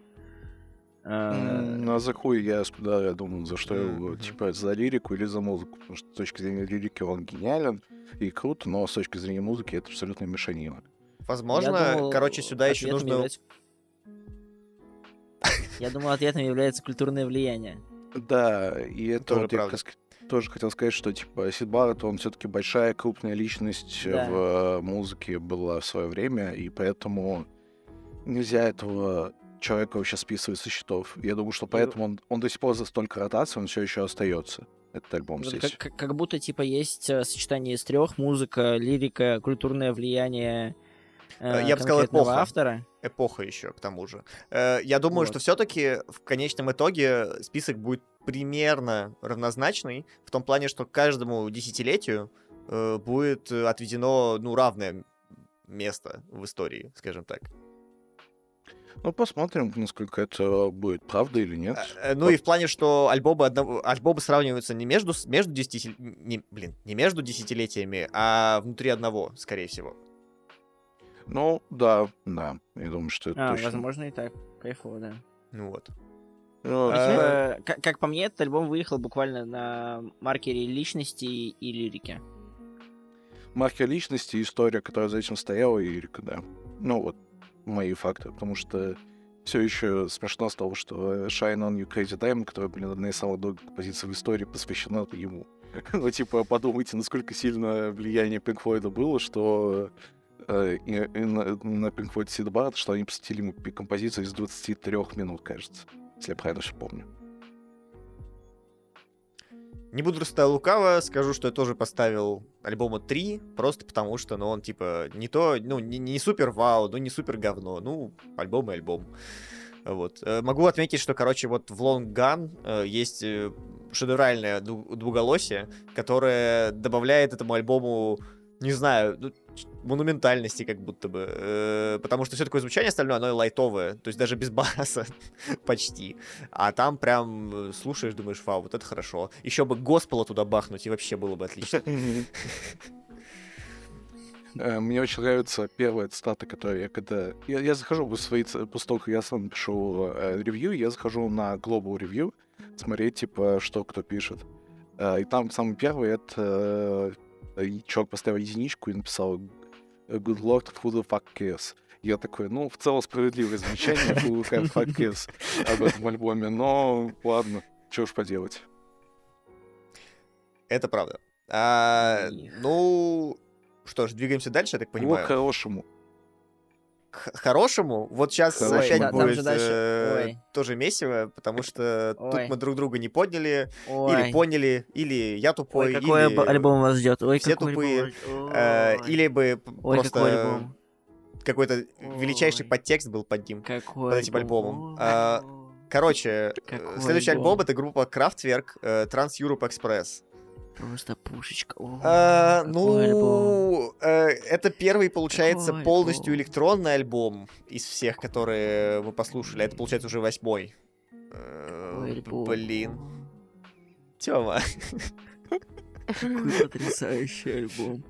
Э, Ну, а за хуй я, да, я думаю, за что его, типа, за лирику или за музыку, потому что с точки зрения лирики он гениален и крут, но с точки зрения музыки это абсолютно мешанина. Возможно, я думал, короче, сюда еще нужно... является- Я думал, ответом является культурное влияние. Да, и это Тоже вот я правда. раз тоже хотел сказать, что типа Сид Барретт, он все-таки большая крупная личность Да. в э, музыке была в свое время, и поэтому нельзя этого человека вообще списывать со счетов. Я думаю, что поэтому он, он до сих пор за столько ротаций, он все еще остается. Этот альбом Вот здесь. как, как- как будто типа есть э, сочетание из трех: музыка, лирика, культурное влияние э, Э, я бы сказал, эпоха. автора. эпоха еще, к тому же. Э, Я думаю, Вот. что все-таки в конечном итоге список будет примерно равнозначный, в том плане, что каждому десятилетию э, будет отведено, ну, равное место в истории, скажем так. Ну, посмотрим, насколько это будет правда или нет. Э, Ну и в плане, что альбомы, одного, альбомы сравниваются не между, между десятилетиями, не, блин, не между десятилетиями, а внутри одного, скорее всего. Ну, да, да. Я думаю, что это А, точно. возможно и так. Кайфово, да. Ну вот. Ну, А, типа, как, как по мне, этот альбом выехал буквально на маркере личности и лирики. маркер личности, история, которая за этим стояла, и Эрика, да. Ну, вот мои факты, потому что все еще смешно с того, что Shine on You Crazy Diamond, которая, блин, одна из самых долгих композиций в истории, посвящена ему. Ну, типа, подумайте, насколько сильно влияние Pink Floyd было, что э, и, и на, на Floyd Sid Barrett, что они посвятили ему композицию из 23 минут, кажется, если я правильно все помню. Не буду рассуждать лукаво, скажу, что я тоже поставил альбома 3, просто потому что, ну, он, типа, не то, ну, не, не супер вау, ну, не супер говно, ну, альбом и альбом. Вот. Э, Могу отметить, что, короче, вот в Long Gun э, есть э, шедевральное дву- двуголосие, которое добавляет этому альбому, не знаю, ну, монументальности как будто бы. Э, Потому что все такое звучание остальное, оно лайтовое, то есть даже без баса почти. А там прям э, слушаешь, думаешь, вау, вот это хорошо. Еще бы госпела туда бахнуть, и вообще было бы отлично. Э, Мне очень нравится первая цитата, которую я когда... Я, я захожу в свои... После того, как я сам пишу э, ревью, я захожу на Global Review, смотреть, типа, что кто пишет. Э, и там самый первый, это... э, и чувак поставил единичку и написал «Good Lord, who the fuck cares?» Я такой, ну, в целом справедливое замечание, who the fuck cares об этом альбоме, но ладно, что уж поделать. Это правда. А, ну, что ж, двигаемся дальше, я так понимаю. хорошему. К хорошему. Вот сейчас Хорошему. опять Да, будет дальше- э, тоже месиво, потому что тут Ой. мы друг друга не подняли, Ой. или поняли, или я тупой, Ой, какой или... альбо- альбом вас ждет? Ой, все какой тупые, альбом э, или бы Ой, какой просто альбом? какой-то величайший Ой. подтекст был под ним. Какой под этим альбомом. А, Короче, Какой следующий альбом? альбом это группа Kraftwerk э, Trans Europe Express. Просто пушечка. Ой, А, ну, э, это первый, получается, Какой полностью альбом? электронный альбом из всех, которые мы послушали. Это, получается, уже восьмой. Э. Блин. Тёма. Какой потрясающий альбом.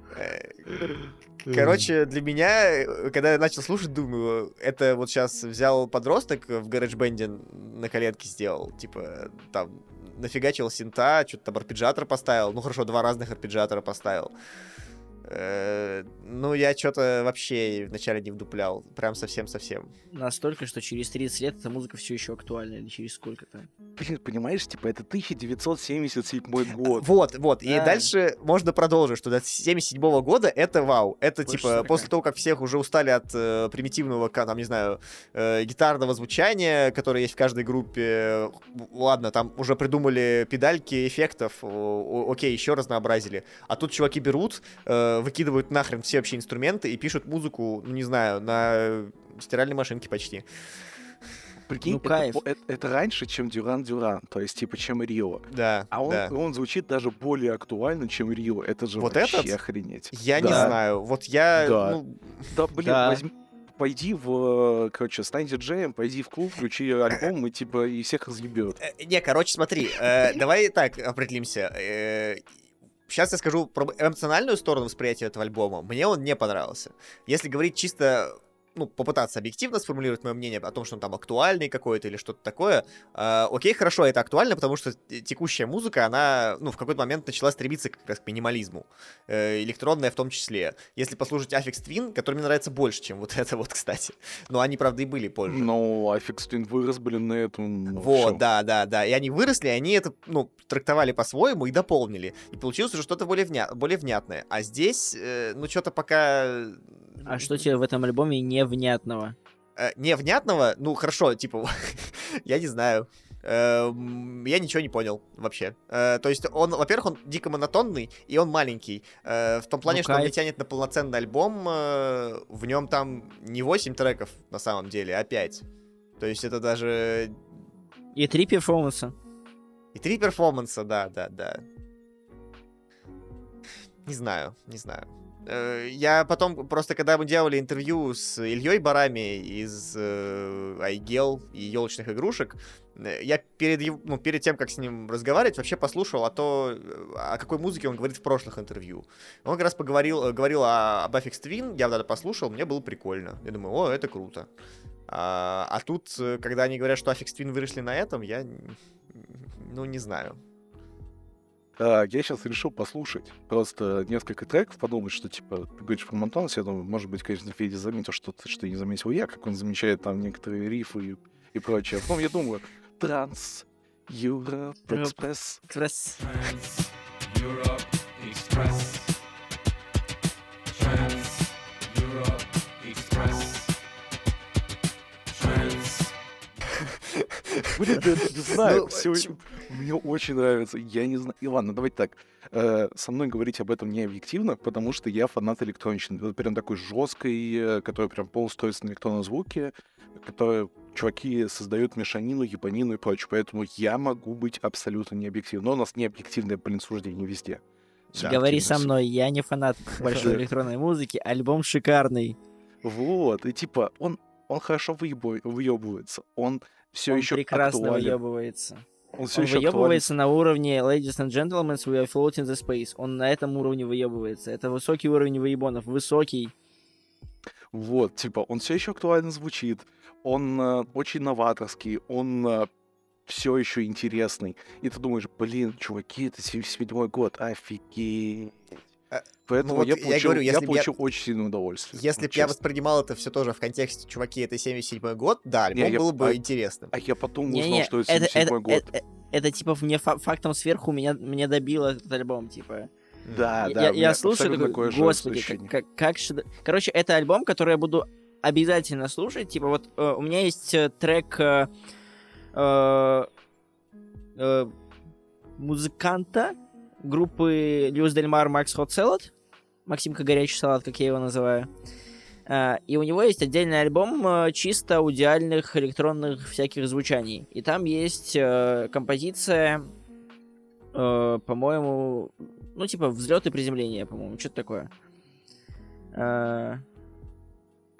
Короче, для меня, когда я начал слушать, думаю, это вот сейчас взял подросток в GarageBand на коленке сделал, типа, там, нафигачил синта, что-то там арпеджиатор поставил, ну хорошо, два разных арпеджиатора поставил. Э, Ну, я что-то вообще вначале не вдуплял, прям совсем-совсем. Настолько, что через 30 лет эта музыка все еще актуальна, или через сколько-то. Блин, понимаешь, типа, это 1977 год. Вот, вот. И Да. дальше можно продолжить, что до 77 года это вау. Это Больше типа 40. после того, как всех уже устали от э, примитивного, там, не знаю, э, гитарного звучания, которое есть в каждой группе. э, Ладно, там уже придумали педальки эффектов. о- о- окей, еще разнообразили. А тут чуваки берут, э, выкидывают нахрен все вообще инструменты и пишут музыку, ну не знаю, на стиральной машинке почти. Прикинь, Ну, это кайф. это, это раньше, чем Дюран Дюран, то есть, типа, чем Рио. Да, А он, да. он звучит даже более актуально, чем Рио. Это же Вот вообще этот? охренеть. Я не Да. знаю. Вот я, Да. ну, Да, блин, Да. возьми, пойди в, э, короче, стань диджеем, пойди в клуб, включи альбом и, типа, и всех разъебет. Э, Не, короче, смотри, э, давай так определимся. Сейчас я скажу про эмоциональную сторону восприятия этого альбома. Мне он не понравился. Если говорить чисто ну, попытаться объективно сформулировать мое мнение о том, что он там актуальный какой-то или что-то такое. э, окей, хорошо, это актуально, потому что текущая музыка, она, ну, в какой-то момент начала стремиться как раз к минимализму. Э, электронная в том числе. Если послушать Affix Twin, который мне нравится больше, чем вот это вот, кстати. Но они, правда, и были позже. Но Аффикс Твин вырос, блин, на этом. ну, Вот, да, да, да. И они выросли, и они это, ну, трактовали по-своему и дополнили. И получилось уже что-то более, вня... более внятное. А здесь, э, ну, что-то пока... А что тебе в этом альбоме невнятного? э, невнятного, ну, хорошо, типа, я не знаю. Эм, Я ничего не понял вообще. Э, То есть он, во-первых, он дико монотонный, и он маленький. Э, В том плане, Ну, что он не тянет на полноценный альбом. э, В нем там не 8 треков на самом деле, а 5. То есть это даже И три перформанса. И три перформанса, да, да, да. Не знаю, не знаю. Э, Я потом, просто когда мы делали интервью с Ильей Барами из э, и елочных игрушек, э, я перед, ну, перед тем, как с ним разговаривать, вообще послушал о то, э, о какой музыке он говорит в прошлых интервью. Он как раз поговорил, говорил о, об Aphex Twin, я тогда послушал, мне было прикольно. Я думаю, о, это круто. А, а тут, когда они говорят, что Aphex Twin выросли на этом, я, ну, не знаю. А, я сейчас решил послушать просто несколько треков, подумать, что, типа, ты говоришь про Монтанус, я думаю, может быть, конечно, Федя заметил что-то, что не заметил я, как он замечает там некоторые рифы и, и прочее. А потом я думаю, Транс, Europe Europe. Express. Экспресс. Блин, да, не знаю, Ну, мне очень нравится. Я не знаю. И ладно, давайте так. Э, Со мной говорить об этом не объективно, потому что я фанат электронщины. Вот прям такой жесткой, э, который прям полностью строится на электронном звуке, который чуваки создают мешанину, ебанину и прочее. Поэтому я могу быть абсолютно не объективным. Но у нас не объективное, блин, суждение везде. Говори со мной, я не фанат большой Да. электронной музыки, альбом шикарный. Вот, и типа, он, он хорошо выебу- выебывается. Он все Он еще прекрасно актуален. выебывается. Он все Он еще выебывается на уровне Ladies and Gentlemen, we are floating the space. Он на этом уровне выебывается. Это высокий уровень выебонов. Высокий. Вот, типа, он все еще актуально звучит, он э, очень новаторский, он все еще интересный. И ты думаешь, блин, чуваки, это 77 год, офигеть. Поэтому вот я я получил, говорю, я если б я- получил очень сильное удовольствие. Если бы я воспринимал это все тоже в контексте, чуваки, это 77 год, да, Не, альбом я- было бы а- интересным. А я потом узнал, Не-не, что это это, 77 это, год. это- это, типа мне фа- фактом сверху меня, меня добил этот альбом, типа. да, я, да, я- я слушаю, такой, такое же господи, как, как, как шедев- Короче, это альбом, который я буду обязательно слушать. Типа вот э, у меня есть э, трек э, э, э, музыканта группы Льюис Дельмар Макс Хот Салат. Максимка Горячий салат, как я его называю. А, И у него есть отдельный альбом э, чисто аудиальных электронных всяких звучаний. И там есть э, композиция, э, по-моему, ну типа взлет и приземление, по-моему, что-то такое. Э,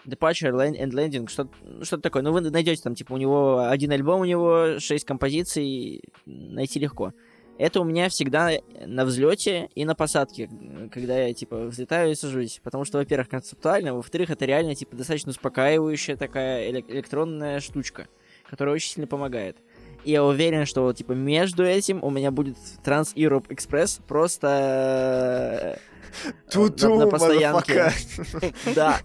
Departure land- and Landing, что-то что такое. Ну, вы найдете там, типа, у него один альбом, у него шесть композиций, найти легко. Это у меня всегда на взлете и на посадке, когда я, типа, взлетаю и сажусь. Потому что, во-первых, концептуально, во-вторых, это реально, типа, достаточно успокаивающая такая элек- электронная штучка, которая очень сильно помогает. И я уверен, что, типа, между этим у меня будет Trans Europe Express просто э, Ту-ту, на, на постоянке. Да.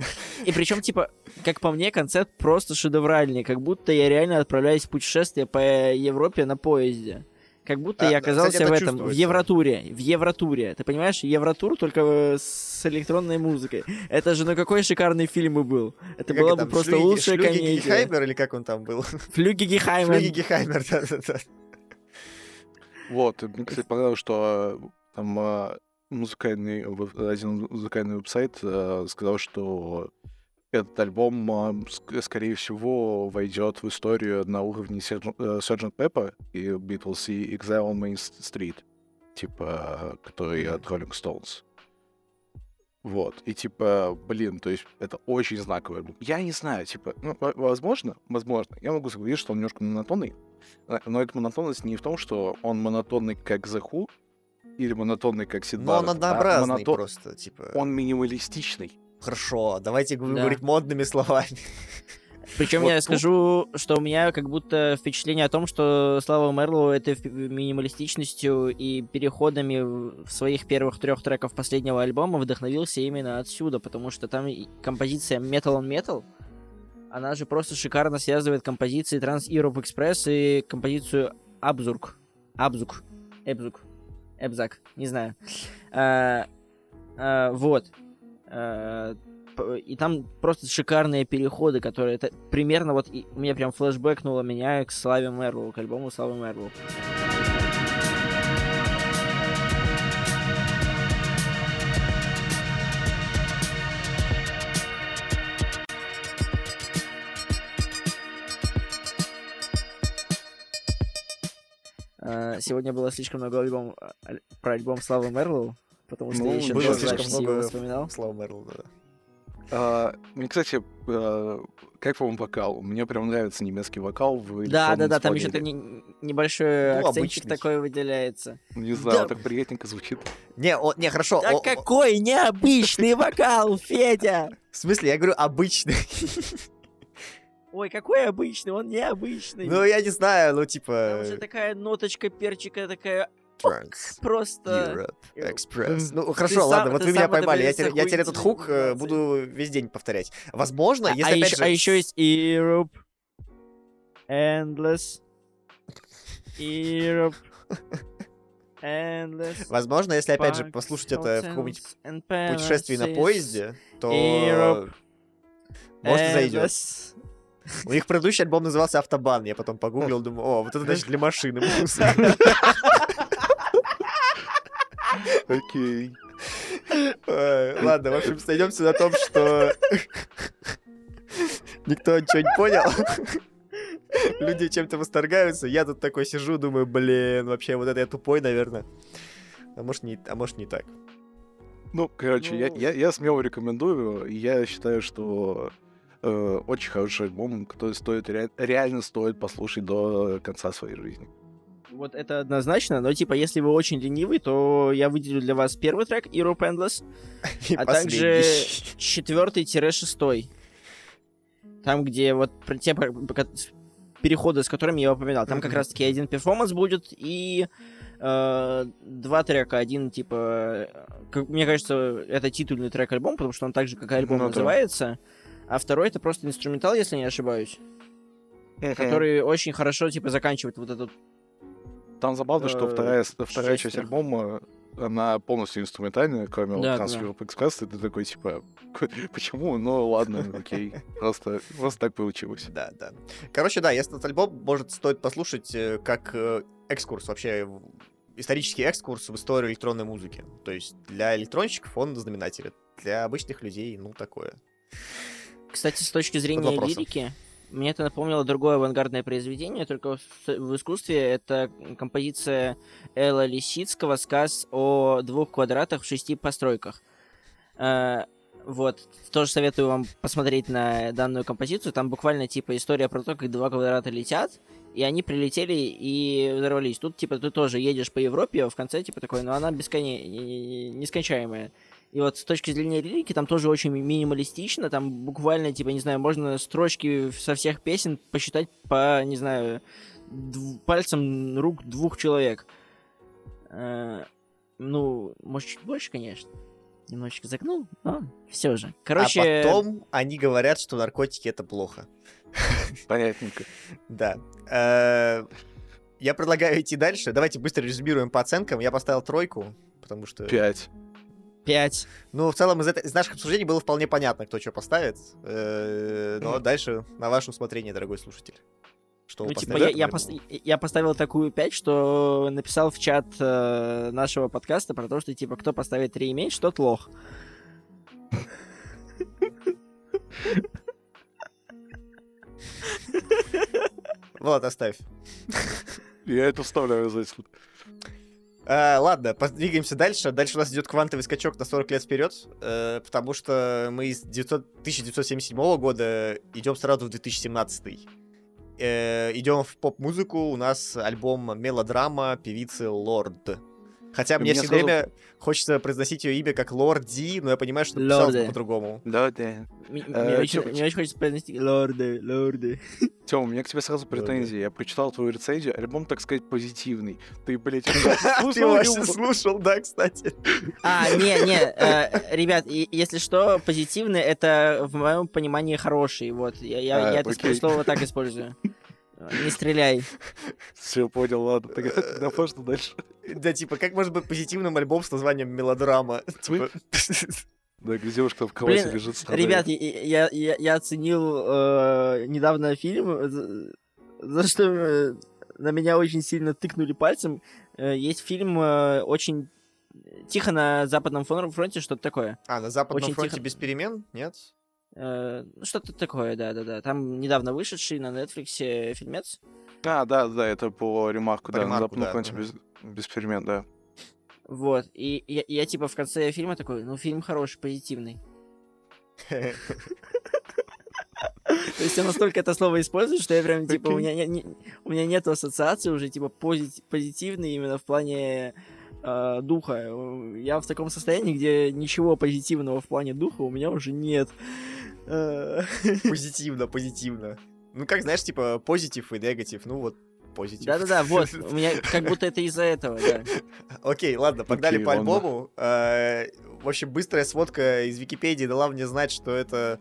И причем, типа, как по мне, концепт просто шедевральный. Как будто я реально отправляюсь в путешествие по Европе на поезде. Как будто Да, я оказался кстати, в это этом, в. Евротуре. В Евротуре. Ты понимаешь, Евротур только с электронной музыкой. Это же ну какой шикарный фильм и был. Это Как была бы просто Шлюги- лучшая Шлюги комедия. Гехаймер, или как он там был? Флюги Гехаймен. Шлюги Гехаймер, да-да-да. Вот, мне, кстати, понравилось, что э, там э, музыкальный, один музыкальный веб-сайт э, сказал, что этот альбом, ск- скорее всего, войдет в историю на уровне Sgt. э. Pepper и Beatles и Exile on Main Street, типа, который от Rolling Stones. Вот, и типа, блин, то есть это очень знаковый альбом. Я не знаю, типа, ну, во- возможно, возможно, я могу согласиться, что он немножко монотонный, Э, Но эта монотонность не в том, что он монотонный как The Who или монотонный как Сид Но он Барретт, а однообразный монотон- просто, типа... Он минималистичный. Хорошо, давайте Да. говорить модными словами. Причем Вот я тут- скажу, что у меня как будто впечатление о том, что Слава Мерлоу этой фи- минималистичностью и переходами в своих первых трех треков последнего альбома вдохновился именно отсюда, потому что там композиция Metal on Metal, она же просто шикарно связывает композиции Trans Europe Express и композицию Abzug. Abzug. Abzug. Abzug. Не знаю. А, а, вот. П- и там просто шикарные переходы, которые это примерно вот и- у меня прям флешбэкнуло меня к Славе Мерлоу, к альбому Славы Мерлоу. А, Сегодня было слишком много альбом, аль- про альбом Славы Мерлоу, Потому что Ну, я еще было слишком много вспоминал. Слава Мерлоу, да. А, Мне, кстати, а, как вам вокал? Мне прям нравится немецкий вокал в Да, да, да, там еще исполнении. небольшой Ну, акцентик обычный. такой выделяется. Не знаю, Да. он так приятненько звучит. Не, о, не, хорошо. Да о- о- какой необычный вокал, Федя! в смысле, я говорю обычный. Ой, какой обычный, он необычный. ну, я не знаю, ну, Там типа... уже такая ноточка перчика такая Trans просто... Europe Express. Ну, Ты хорошо, сам- ладно, вот ты вы меня сам поймали. Я теперь, я теперь этот хук э, буду весь день повторять. Возможно, А, если а опять еще, же... а еще есть Europe. Endless. Europe. Endless. Возможно, если опять же послушать это в каком-нибудь путешествии на поезде, то... Europe. Может, зайдет. У них предыдущий альбом назывался «Автобан». Я потом погуглил, думаю, о, вот это значит для машины. Окей. Ладно, в общем, сойдемся на том, что никто ничего не понял. Люди чем-то восторгаются. Я тут такой сижу, думаю, блин, вообще вот это я тупой, наверное. А может, не, а может, не так. Ну, короче, я, Ну. я, я смело рекомендую. Я считаю, что э, очень хороший альбом, который стоит ре- реально стоит послушать до конца своей жизни. Вот это однозначно, но типа, если вы очень ленивый, то я выделю для вас первый трек Europe Endless, И а последний. также четвертый-шестой. Там, где вот те переходы, с которыми я упоминал. Там как раз-таки один перформанс будет и э, два трека. Один, типа, э, как- мне кажется, это титульный трек альбома, потому что он так же, как и альбом, Ну да. называется. А второй это просто инструментал, если не ошибаюсь, который очень хорошо, типа, заканчивает вот этот Там забавно, что э, вторая, вторая часть альбома, она полностью инструментальная, кроме Да, вот да. Trans Europe Express, и ты такой, типа, почему? Ну, ладно, окей. Просто, просто так получилось. Да, да. Короче, да, если этот альбом, может, стоит послушать э, как э, экскурс, вообще исторический экскурс в историю электронной музыки. То есть для электронщиков он знаменатель, для обычных людей, ну, такое. Кстати, с точки зрения лирики, мне это напомнило другое авангардное произведение, только в, искусстве это композиция Элла Лисицкого «Сказ о двух квадратах в шести постройках». Э, вот, тоже советую вам посмотреть на данную композицию. Там буквально типа история про то, как два квадрата летят, и они прилетели и взорвались. Тут типа ты тоже едешь по Европе, а в конце типа такой, но она бесконе... нескончаемая. И вот с точки зрения лирики там тоже очень ми- минималистично, там буквально, типа, не знаю, можно строчки со всех песен посчитать по, не знаю, дв- пальцем рук двух человек. Э, ну, может, чуть больше, конечно. Немножечко загнул, но все же. Короче, А потом они говорят, что наркотики это плохо. Понятненько. Да. Э, Я предлагаю идти дальше. Давайте быстро резюмируем по оценкам. Я поставил тройку, потому что... Пять. 5. Ну, в целом, из, этой- из наших обсуждений было вполне понятно, кто что поставит. Э, Но дальше на ваше усмотрение, дорогой слушатель. Что вы Ну, типа, я, я, пос- я поставил такую 5, что написал в чат э, нашего подкаста про то, что, типа, кто поставит 3 и меньше, тот лох. Влад, оставь. Я это вставляю за исход. А, ладно, подвигаемся дальше. Дальше у нас идет квантовый скачок на 40 лет вперед, э, потому что мы из 900 1977 года идем сразу в 2017. Э, идем в поп-музыку. У нас альбом «Мелодрама» певицы Лорд. Хотя мне все сразу- время хочется произносить ее имя как Лорди, но я понимаю, что написалось Лорде. по-другому. Да, да. М- Мне, Э, очень, мне очень хочется произнести лорды, лорды. Тём, у меня к тебе сразу претензии. Я прочитал твою рецензию, альбом, так сказать, позитивный. Ты, блядь, Ты слушал вообще слушал, да, кстати. А, не, не, э, ребят, если что, позитивный это в моем понимании хороший. Вот, я, А, это слово так использую. Не стреляй. Все, понял, ладно. Тогда тогда можно дальше. Да, типа, как может быть позитивным альбом с названием «Мелодрама»? Типа, Да, где девушка в кровати лежит. Ребят, я, я, я- оценил э, недавно фильм, за, за что э, на меня очень сильно тыкнули пальцем. Э, есть фильм э, очень тихо на западном фронте, что-то такое. А, на Западном Очень фронте тихо. без перемен? Нет? Э, ну, что-то такое, да-да-да. Там недавно вышедший на Netflix фильмец. А, да, да, это по ремарку, По да, ремарку, да, мгм. без, без перемен, да. Вот. И я, я, типа в конце фильма такой, ну фильм хороший, позитивный. То есть он настолько это слово использует, что я прям, типа, у меня, не- у меня нет ассоциации уже, типа, пози- позитивный именно в плане э, духа. Я в таком состоянии, где ничего позитивного в плане духа у меня уже нет. Э, Позитивно, позитивно. Ну, как, знаешь, типа, позитив и негатив, ну вот, позитив. Да-да-да, вот, у меня как будто это из-за этого, да. Окей, ладно, погнали по альбому. Э, В общем, быстрая сводка из Википедии дала мне знать, что это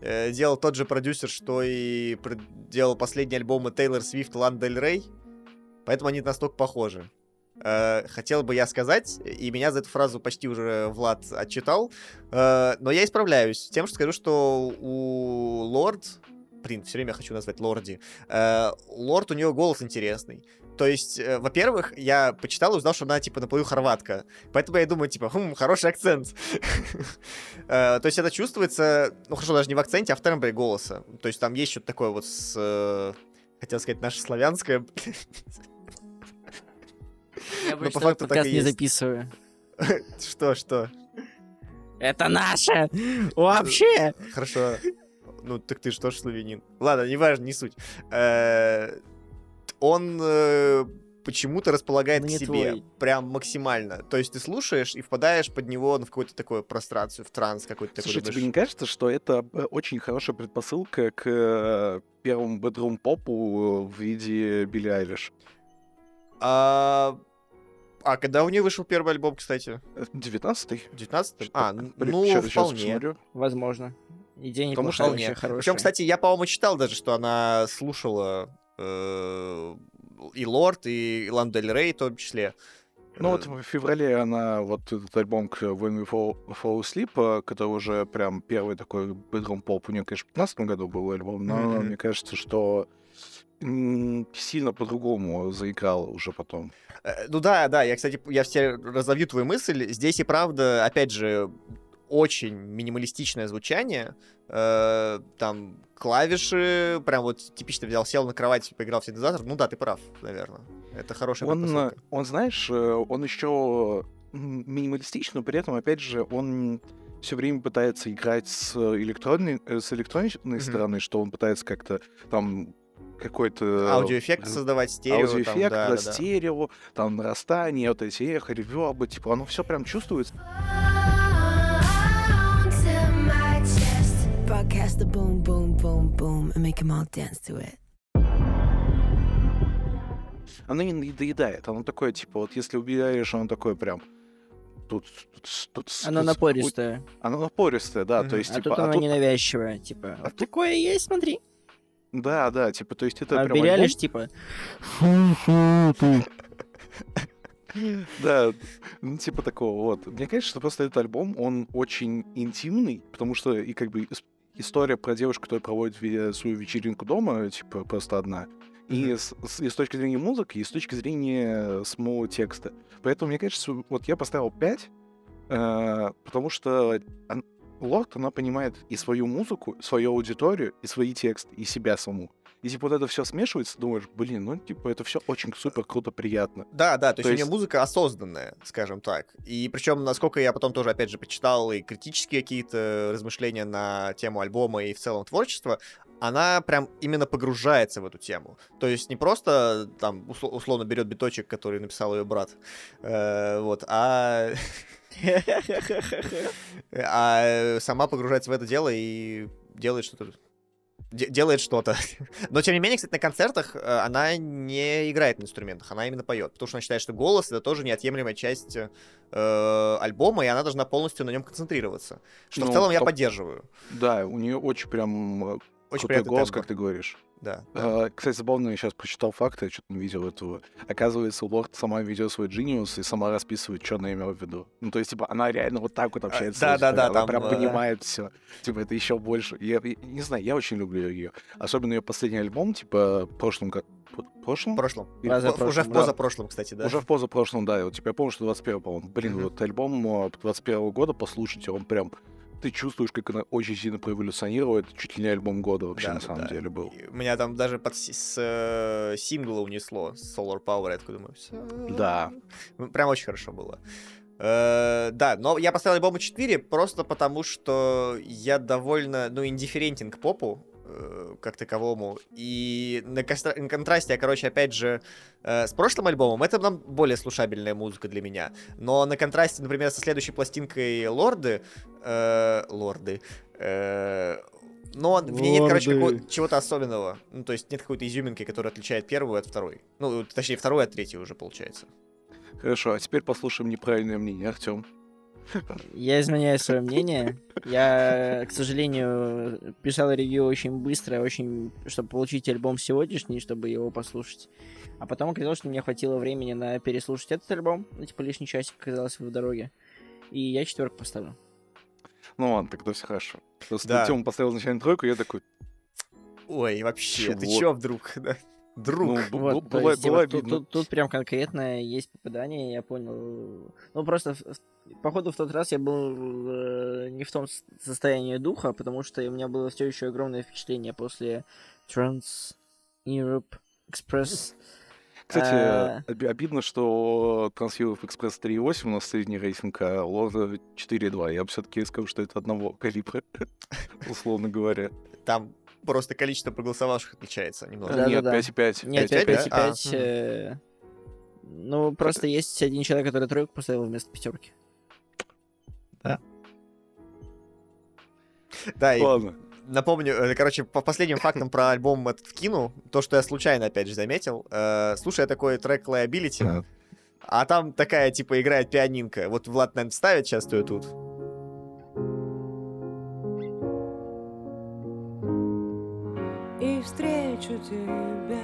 э, делал тот же продюсер, что и делал последние альбомы Тейлор Свифт Лан Дель Рей. Поэтому они настолько похожи. Э, Хотел бы я сказать, и меня за эту фразу почти уже Влад отчитал, э, но я исправляюсь тем, что скажу, что у Лорд, блин, все время хочу назвать Лорди, э, Лорд у нее голос интересный. То есть, э, во-первых, я почитал и узнал, что она, типа, наполовину хорватка. Поэтому я думаю, типа, хм, хороший акцент. То есть это чувствуется, ну, хорошо, даже не в акценте, а в тембре голоса. То есть там есть что-то такое вот с... Хотел сказать, наше славянское. Я Ну, по факту так и не записываю. Что, что? Это наше! Вообще! Хорошо. Ну, так ты что ж славянин. Ладно, неважно, не суть. Э, Он э, почему-то располагает Ну, к себе. твой. Прям максимально. То есть ты слушаешь и впадаешь под него ну, в какую-то такую прострацию, в транс какой-то такой. Слушай, думаешь, тебе не кажется, что это э, очень хорошая предпосылка к э, первому бедрум попу в виде Билли Айлиш? А, а когда у нее вышел первый альбом, кстати? 19-й? 19 А, ну, щас вполне. посмотрю. Возможно. Идея Потому неплохая, что вообще Вполне. хорошая. Причем, кстати, я, по-моему, читал даже, что она слушала э, и Лорд, и Лан Дель Рей в том числе. Ну Э, вот в феврале она вот этот альбом к When We Fall, Fall Asleep, э, который уже прям первый такой бедрум поп, у нее, конечно, в 15 году был альбом, но Мгм. мне кажется, что сильно по-другому заиграл уже потом. Э, Ну да, да, я, кстати, я все разовью твою мысль. Здесь и правда, опять же, очень минималистичное звучание. Э, там клавиши, прям вот типично взял, сел на кровать, поиграл в синтезатор. Ну да, ты прав, наверное. Это хорошая Он, он, знаешь, э, он еще минималистичный, но при этом, опять же, он все время пытается играть с электронной, э, с электронной Мгм. стороны, что он пытается как-то там какой-то... Аудиоэффекты э, создавать, стерео. там, аудиоэффект, да, да, да, да. стерео, там нарастание, вот эти эхо, ревербы, типа, оно все прям чувствуется. Broadcast the boom, boom, boom, boom, and make them all dance to it. Оно не надоедает, оно такое, типа, вот если убираешь, оно такое прям... Тут, тут, тут, Оно тут- напористое. Оно напористое, да, Мгм. то есть, А типа, тут а оно тут- ненавязчивое, типа. а Вот тут- такое есть, смотри. Да, да, типа, то есть это А прям альбом- Айлиш, типа, Да, ну, типа такого, вот. Мне кажется, что просто этот альбом, он очень интимный, потому что и как бы ис- история про девушку, которая проводит свою вечеринку дома, типа, просто одна. И с, с- и с точки зрения музыки, и с точки зрения самого текста. Поэтому, мне кажется, вот я поставил 5, э, потому что он- Лорд, она понимает и свою музыку, свою аудиторию, и свои тексты, и себя саму. И типа вот это все смешивается, думаешь, блин, ну типа это все очень супер круто, приятно. Да, да, то, То есть, у нее есть- музыка осознанная, скажем так. И причем, насколько я потом тоже, опять же, почитал и критические какие-то размышления на тему альбома и в целом творчества, она прям именно погружается в эту тему. То есть не просто там усло- условно берет биточек, который написал ее брат, э, вот, а а сама погружается в это дело и делает что-то де- делает что-то. Но, тем не менее, кстати, на концертах э, она не играет на инструментах, она именно поет. Потому что она считает, что голос — это тоже неотъемлемая часть э, альбома, и она должна полностью на нем концентрироваться. Что в Ну, целом я поддерживаю. Да, у нее очень прям э, Очень крутой голос, тембр. как ты говоришь. Да. да. А, Кстати, забавно, я сейчас прочитал факты, я что-то не видел этого. Оказывается, Лорд сама ведет свой Genius и сама расписывает, что она имела в виду. Ну, то есть, типа, она реально вот так вот общается. с да, да, да, Она там, прям э, понимает все. Типа, это еще больше. Я, я не знаю, я очень люблю ее. Особенно ее последний альбом, типа, году. В Прошлом? прошлом. Или- Уже в Позапрошлом, да. позапрошлом, кстати, да. Уже в позапрошлом, да. Вот, типа, я помню, что 21 по-моему. Блин, Мгм. вот альбом э, 21 года, послушайте, он прям ты чувствуешь, как она очень сильно проэволюционировала. Это чуть ли не альбом года вообще Да, на самом да. деле был. И Меня там даже под си- с э, сингла унесло, с Solar Power, я такой думаю. Да. Ну, Прям очень хорошо было. Э, да, но я поставил альбому 4 просто потому, что я довольно, ну, индифферентен к попу, как таковому. И на, костра- на контрасте, я, короче, опять же, э, с прошлым альбомом, это нам более слушабельная музыка для меня. Но на контрасте, например, со следующей пластинкой Лорды, э, Лорды, э, но в ней нет, короче, Лорды. чего-то особенного. Ну, то есть нет какой-то изюминки, которая отличает первую от второй. Ну, точнее, вторую от третьей уже, получается. Хорошо, а теперь послушаем неправильное мнение, Артем. Я изменяю свое мнение. Я, к сожалению, писал ревью очень быстро, очень, чтобы получить альбом сегодняшний, чтобы его послушать. А потом оказалось, что мне хватило времени на переслушать этот альбом, ну, типа лишний часик оказался в дороге. И я четверку поставлю. Ну ладно, тогда все хорошо. Просто Да. Тёма поставил изначально тройку, я такой, Ой, вообще, ты Чего? чё вдруг? да? Друг. ну, Вот, было есть, было типа, тут, обидно. тут- тут прям конкретно есть попадание, я понял. Ну, просто, походу, в тот раз я был э, не в том состоянии духа, потому что у меня было все еще огромное впечатление после Trans Europe Express. Кстати, а- оби- обидно, что Трансфилов Экспресс 3.8 у нас средний рейтинг, а Лорда 4.2. Я бы все-таки сказал, что это одного калибра, условно говоря. Там просто количество проголосовавших отличается немного. Да, Нет, да, да. 5.5. Нет, 5, 5, да? 5, А, э, Ну, просто есть один человек, который тройку поставил вместо пятерки. Да, и Ладно. напомню, э, короче, по последним фактам про альбом этот вкину, то, что я случайно, опять же, заметил. Э, слушая такой трек Liability, Да. а там такая, типа, играет пианинка. Вот Влад, наверное, ставит часто ее тут. Встречу тебя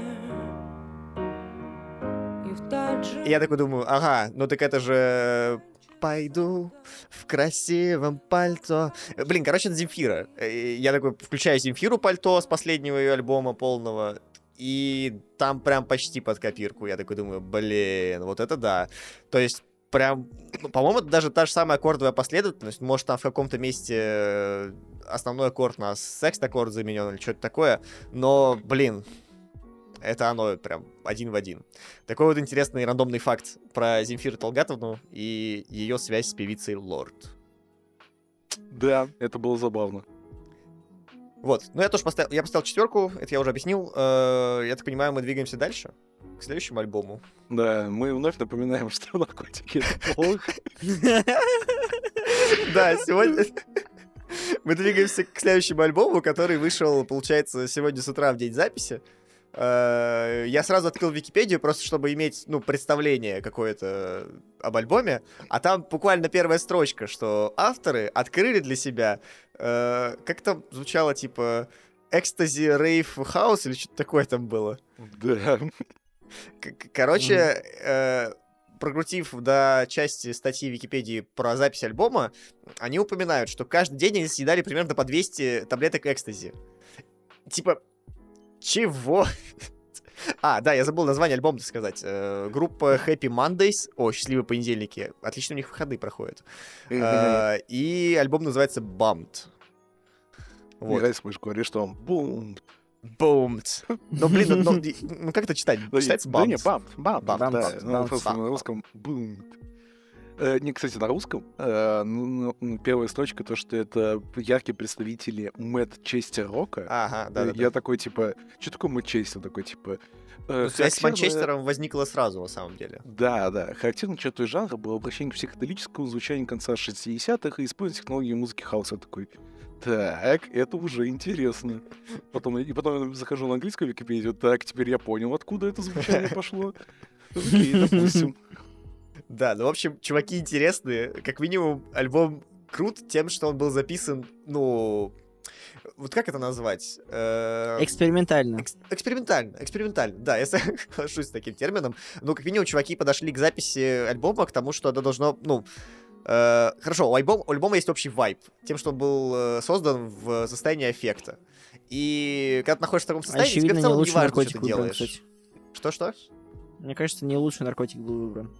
И в тот же я такой думаю, ага, ну так это же пойду в красивом пальто. Э, Блин, короче, это Земфира. Э, Я такой включаю Земфиру пальто с последнего ее альбома полного. И там прям почти под копирку. Я такой думаю, блин, вот это да. То есть прям, ну, по-моему, это даже та же самая аккордовая последовательность. Может, там в каком-то месте э, основной аккорд на секст-аккорд заменен или что-то такое. Но, блин, это оно прям один в один. Такой вот интересный рандомный факт про Земфиру Талгатовну и ее связь с певицей Лорд. Да, это было забавно. Вот, ну я тоже поставил, я поставил четверку, это я уже объяснил. Э, я так понимаю, мы двигаемся дальше к следующему альбому. Да, мы вновь напоминаем, что наркотики это плохо. Да, сегодня мы двигаемся к следующему альбому, который вышел, получается, сегодня с утра в день записи. Э, Я сразу открыл Википедию, просто чтобы иметь, ну, представление какое-то об альбоме. А там буквально первая строчка, что авторы открыли для себя, э, как там звучало, типа, экстази, рейв, хаус или что-то такое там было. Да. Короче, прокрутив до части статьи Википедии про запись альбома, они упоминают, что каждый день они съедали примерно по 200 таблеток экстази. Типа, чего? А, да, я забыл название альбома сказать. Э, группа Happy Mondays, о, счастливые понедельники. Отлично у них выходы проходят. Э, И альбом называется Bummed. Мне Вот. мы же говорили, что он бум. Bummed. Ну, блин, ну, ну, ну как это читать? Да, Читается да не, Bummed. бам, бам, Бам, да. бам, Ну, бам, просто на русском бум. Э, Не, кстати, на русском э, ну, ну, первая строчка, то, что это яркие представители Мэтт Честер Рока. Ага, да, да. Я такой, типа, что такое Мэтт Честер? Такой, типа... э, Ну, связь с характерно- Манчестером возникла сразу, на самом деле. Да, да. Характерной чертой жанра было обращение к психоделическому звучанию конца 60-х и использование технологии музыки хаоса. Такой, так, это уже интересно. Потом, и потом я захожу на английскую Википедию, так, теперь я понял, откуда это звучание пошло. Окей, допустим. Да, ну, в общем, чуваки интересные. Как минимум, альбом крут тем, что он был записан, ну... Вот как это назвать? Э, Экспериментально. экс- Экспериментально, экспериментально, да, я соглашусь с таким термином. Ну, как минимум, чуваки подошли к записи альбома, к тому, что это должно, ну, хорошо, у альбома, у альбома есть общий вайб, тем, что он был э, создан в состоянии эффекта. И когда ты находишься в таком состоянии, тебе Очевидно, в не целом не лучший важно, наркотик что ты выбран, делаешь. Что-что? Мне кажется, не лучший наркотик был выбран.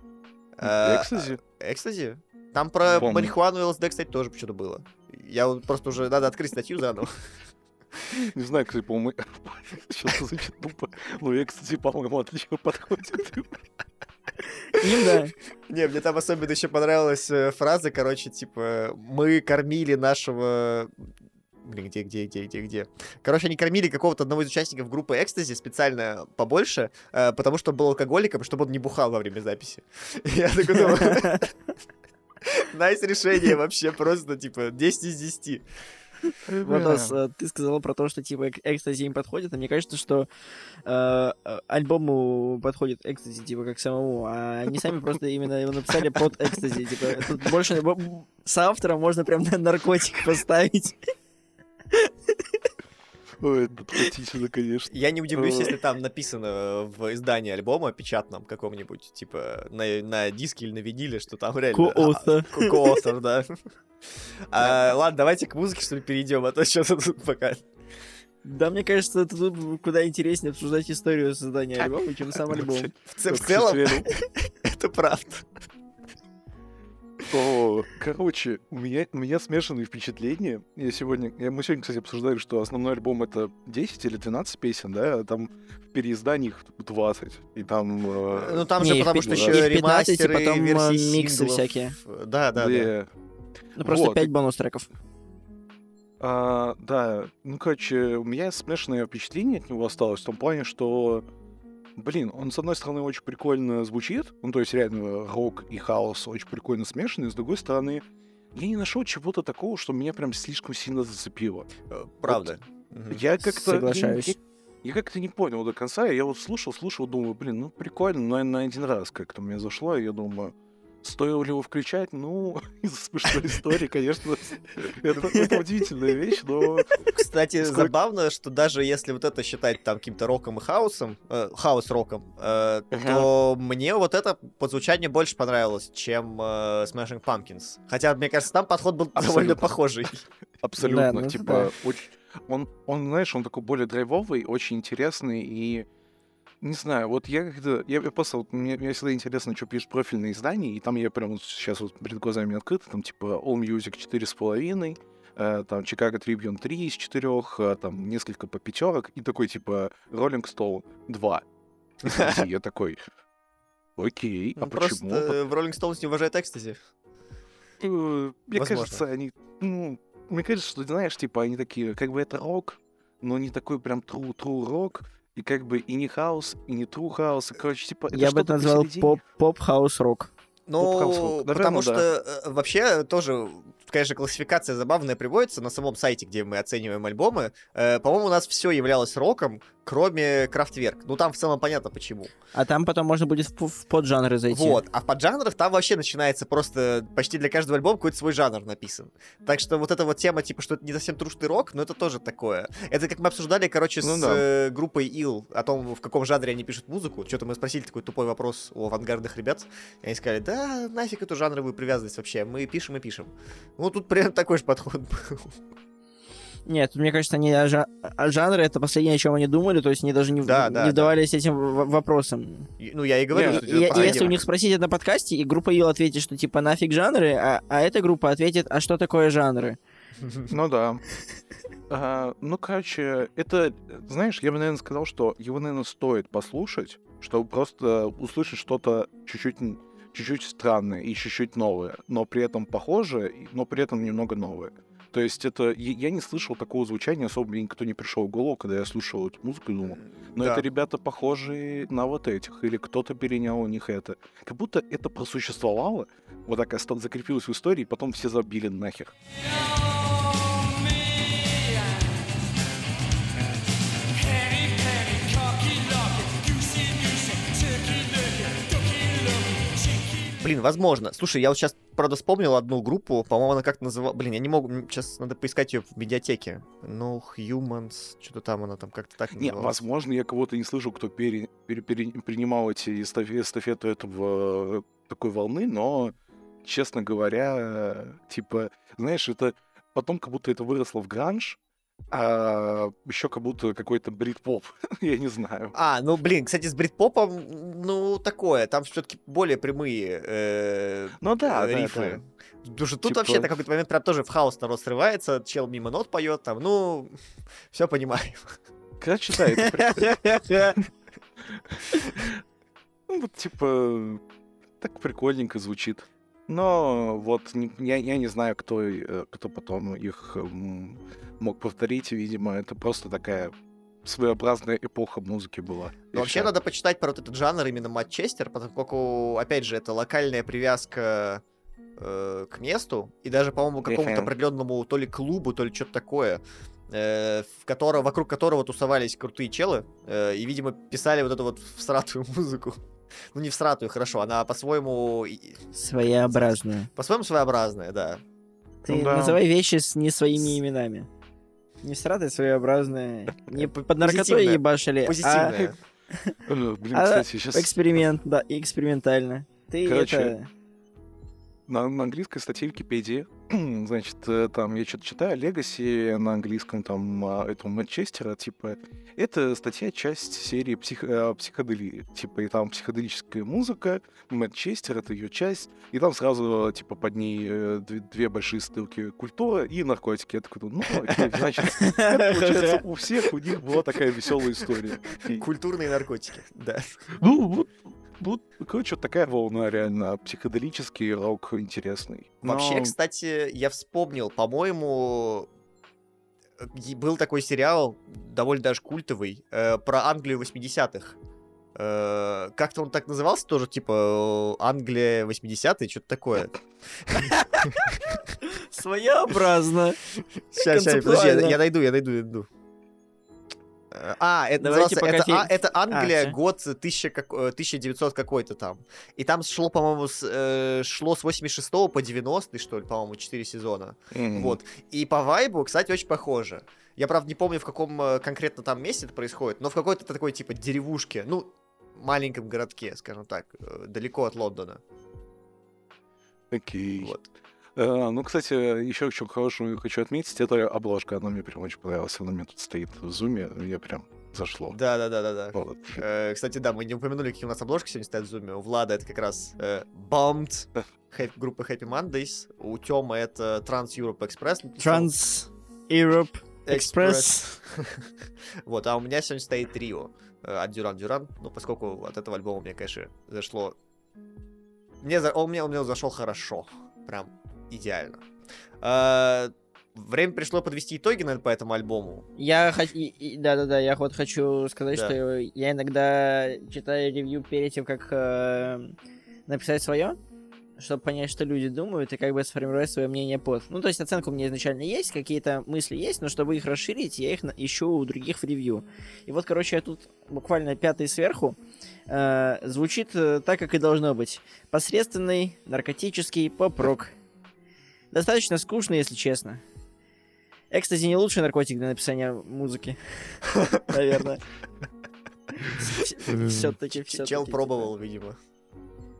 Э, Экстази? Экстази? Там про Помню. марихуану и ЛСД, кстати, тоже что-то было. Я вот просто уже надо открыть статью заново. Не знаю, кстати, по-моему, сейчас звучит тупо. Но я, кстати, по-моему, отлично подходит. Им, да. Не, мне там особенно еще понравилась э, фраза, короче, типа, мы кормили нашего... Блин, где, где, где, где, где? Короче, они кормили какого-то одного из участников группы Экстази специально побольше, э, потому что он был алкоголиком, чтобы он не бухал во время записи. Я такой думаю... Nice решение вообще, просто, типа, 10 из 10. Владос, э, ты сказала про то, что типа эк- экстази им подходит, а мне кажется, что э, э, альбому подходит экстази типа как самому, а они сами просто именно его написали под экстази. Типа, тут больше бо- с автором можно прям на наркотик поставить. Ой, это отвратительно, конечно. Я не удивлюсь, Э. если там написано в издании альбома печатном каком-нибудь, типа на, на диске или на виниле, что там реально... Co-author. А, да. А, Ладно, давайте к музыке, что ли, перейдем, а то что-то тут пока... Да, мне кажется, это тут куда интереснее обсуждать историю создания альбома, чем сам альбом. В, в целом, это правда. О, короче, у меня, у меня смешанные впечатления. Я сегодня, я, мы сегодня, кстати, обсуждали, что основной альбом это 10 или 12 песен, да, а там в переиздании их 20. И там... э, Ну там Не, же потому что их еще 15, и ремастеры, потом, э, версии миксы синглов. всякие. Да, да, да. две- Ну, просто Вот. 5 бонус-треков. А, да, ну, короче, у меня смешанное впечатление от него осталось в том плане, что, блин, он, с одной стороны, очень прикольно звучит, ну, то есть, реально, рок и хаос очень прикольно смешаны, с другой стороны, я не нашел чего-то такого, что меня прям слишком сильно зацепило. Э, Правда. Мгм. Я как-то... я- Соглашаюсь. Я, я как-то не понял до конца, я вот слушал, слушал, думаю, блин, ну, прикольно, но на один раз как-то мне зашло, и я думаю, стоило ли его включать? Ну, из-за смешной истории, конечно, это, это удивительная вещь, но... Кстати, Сколько- забавно, что даже если вот это считать там каким-то роком и хаосом, э, хаос-роком, э, то мне вот это по звучанию больше понравилось, чем э, Smashing Pumpkins. Хотя, мне кажется, там подход был довольно Абсолютно. похожий. Абсолютно, ну типа, да. очень... Он, он, знаешь, он такой более драйвовый, очень интересный и... Не знаю, вот я когда... Я, я просто... Вот, мне, мне всегда интересно, что пишут профильные издания, и там я прям вот сейчас вот перед глазами открыто, там типа All Music 4,5, э, там Chicago Tribune 3 из 4, э, там несколько по пятерок, и такой типа Rolling Stone 2. И я такой... Окей, а Ну, почему? в Rolling Stones не уважает экстази. Э, Мне кажется, они... Ну, мне кажется, что, знаешь, типа, они такие, как бы это рок, но не такой прям true, true рок, и как бы и не хаус, и не true хаус. И, короче, типа, это Я бы это назвал поп- поп-хаус-рок. Ну, потому что да. э, вообще тоже, конечно, классификация забавная приводится на самом сайте, где мы оцениваем альбомы. Э, По-моему, у нас все являлось роком, кроме Крафтверк. Ну, там в целом понятно почему. А там потом можно будет в, в поджанры зайти. Вот. А в поджанрах там вообще начинается просто почти для каждого альбома какой-то свой жанр написан. Так что вот эта вот тема, типа, что это не совсем трушный рок, но это тоже такое. Это как мы обсуждали, короче, Ну с да. э, группой Ил о том, в каком жанре они пишут музыку. Что-то мы спросили такой тупой вопрос у авангардных ребят. И они сказали, да, нафиг эту жанровую привязанность вообще. Мы пишем и пишем. Ну, тут примерно такой же подход был. Нет, тут, мне кажется, они о, жа- о жанре это последнее, о чем они думали, то есть они даже не, в- Да, да, не да. вдавались этим в- вопросом. И- Ну, я и говорю, Не, что И, это и- если у них спросить это на подкасте, и группа Ил ответит, что типа нафиг жанры, а, а эта группа ответит, а что такое жанры? Ну да. А, ну, короче, это, знаешь, я бы, наверное, сказал, что его, наверное, стоит послушать, чтобы просто услышать что-то чуть-чуть чуть-чуть странное и чуть-чуть новое, но при этом похожее, и- но при этом немного новое. То есть это... Я не слышал такого звучания, особо мне никто не пришел в голову, когда я слушал эту музыку и думал, но Да. это ребята похожие на вот этих, или кто-то перенял у них это. Как будто это просуществовало, вот так закрепилось в истории, и потом все забили нахер. Блин, возможно. Слушай, я вот сейчас, правда, вспомнил одну группу, по-моему, она как-то называлась... Блин, я не могу... Сейчас надо поискать ее в медиатеке. Ну, Humans, что-то там она там как-то так Не, называлась. возможно, я кого-то не слышал, кто пере- пере- пере- принимал эти эстафе- эстафету этого э, такой волны, но, честно говоря, э, типа, знаешь, это потом как будто это выросло в гранж, А еще как будто какой-то брит-поп, я не знаю. А, ну блин, кстати, с брит-попом, ну, такое, там все-таки более прямые э, Ну да, э, да, рифы. Потому что тут Типа- вообще на какой-то момент прям тоже в хаос народ срывается, чел мимо нот поет, там, ну, все понимаю. Короче, да, это прикольно. Ну, вот, типа, так прикольненько звучит. Но вот я, я не знаю, кто, э, кто потом их мог повторить. Видимо, это просто такая своеобразная эпоха музыки была. Но вообще надо почитать про вот этот жанр именно Матчестер, поскольку, опять же, это локальная привязка э, к месту, и даже, по-моему, к какому-то определенному то ли клубу, то ли что-то такое, э, в которого, вокруг которого тусовались крутые челы, э, и, видимо, писали вот эту вот всратую музыку. Ну, не всратую, хорошо, она по-своему... Своеобразную. По-своему своеобразная, да. Ты Ну да. называй вещи с не своими именами. Не сраты своеобразные. Не п- под наркотой ебашили, а Позитивная. Э, Блин, а, кстати, сейчас эксперимент, да, экспериментально. Ты Короче, это... на, на английской статье Википедии, значит, э, там я что-то читаю, Legacy на английском, там, а, этого Манчестера, типа, это статья, часть серии псих, э, психоделии, типа, и там психоделическая музыка, Манчестер — это ее часть, и там сразу, типа, под ней э, две, две большие ссылки — культура и наркотики. Я такой, ну, окей, значит, это, получается, у всех у них была такая веселая история. Культурные наркотики, да. Ну, вот, вот, короче, вот такая волна реально, психоделический рок интересный. Вообще, Но- кстати, я вспомнил, по-моему, был такой сериал, довольно даже культовый, э, про Англию 80-х. Э, как-то он так назывался тоже, типа, Англия 80-е, что-то такое. Своеобразно. Сейчас, сейчас, подожди, я найду, я найду, я найду. Э, А, это, Давайте назывался- пока это, а, это Англия, всё. год 1000 как- э, 1900 какой-то там. И там шло, по-моему, с, э, шло с 86 по 90 что ли, по-моему, 4 сезона. Мгм. Вот. И по вайбу, кстати, очень похоже. Я, правда, не помню, в каком э, конкретно там месте это происходит, но в какой-то такой, типа, деревушке, ну, маленьком городке, скажем так, э, далеко от Лондона. Окей. Вот. Э, ну, кстати, еще что хорошего хочу отметить, это обложка, она мне прям очень понравилась. Она у меня тут стоит в зуме, я прям зашло. Да-да-да-да-да. Вот. Э, кстати, да, мы не упомянули, какие у нас обложки сегодня стоят в зуме. У Влада это как раз э, Happy- группы Happy Mondays. У Тёмы это Trans Europe Express. Транс Europe Express. вот, а у меня сегодня стоит трио э, от Дюран Дюран. Ну, поскольку от этого альбома мне, конечно, зашло... Мне, за- он, мне, он мне зашел хорошо. Прям идеально. Э, время пришло подвести итоги, наверное, по этому альбому. Я хочу... Да-да-да, я вот хочу сказать, Да. что я иногда читаю ревью перед тем, как э, написать свое, чтобы понять, что люди думают, и как бы сформировать свое мнение под. Ну, то есть оценка у меня изначально есть, какие-то мысли есть, но чтобы их расширить, я их на- ищу у других в ревью. И вот, короче, я тут буквально пятый сверху. э, звучит э, так, как и должно быть. Посредственный наркотический поп-рок. Достаточно скучно, если честно. Экстази не лучший наркотик для написания музыки. Наверное. Все-таки, все Чел пробовал, видимо.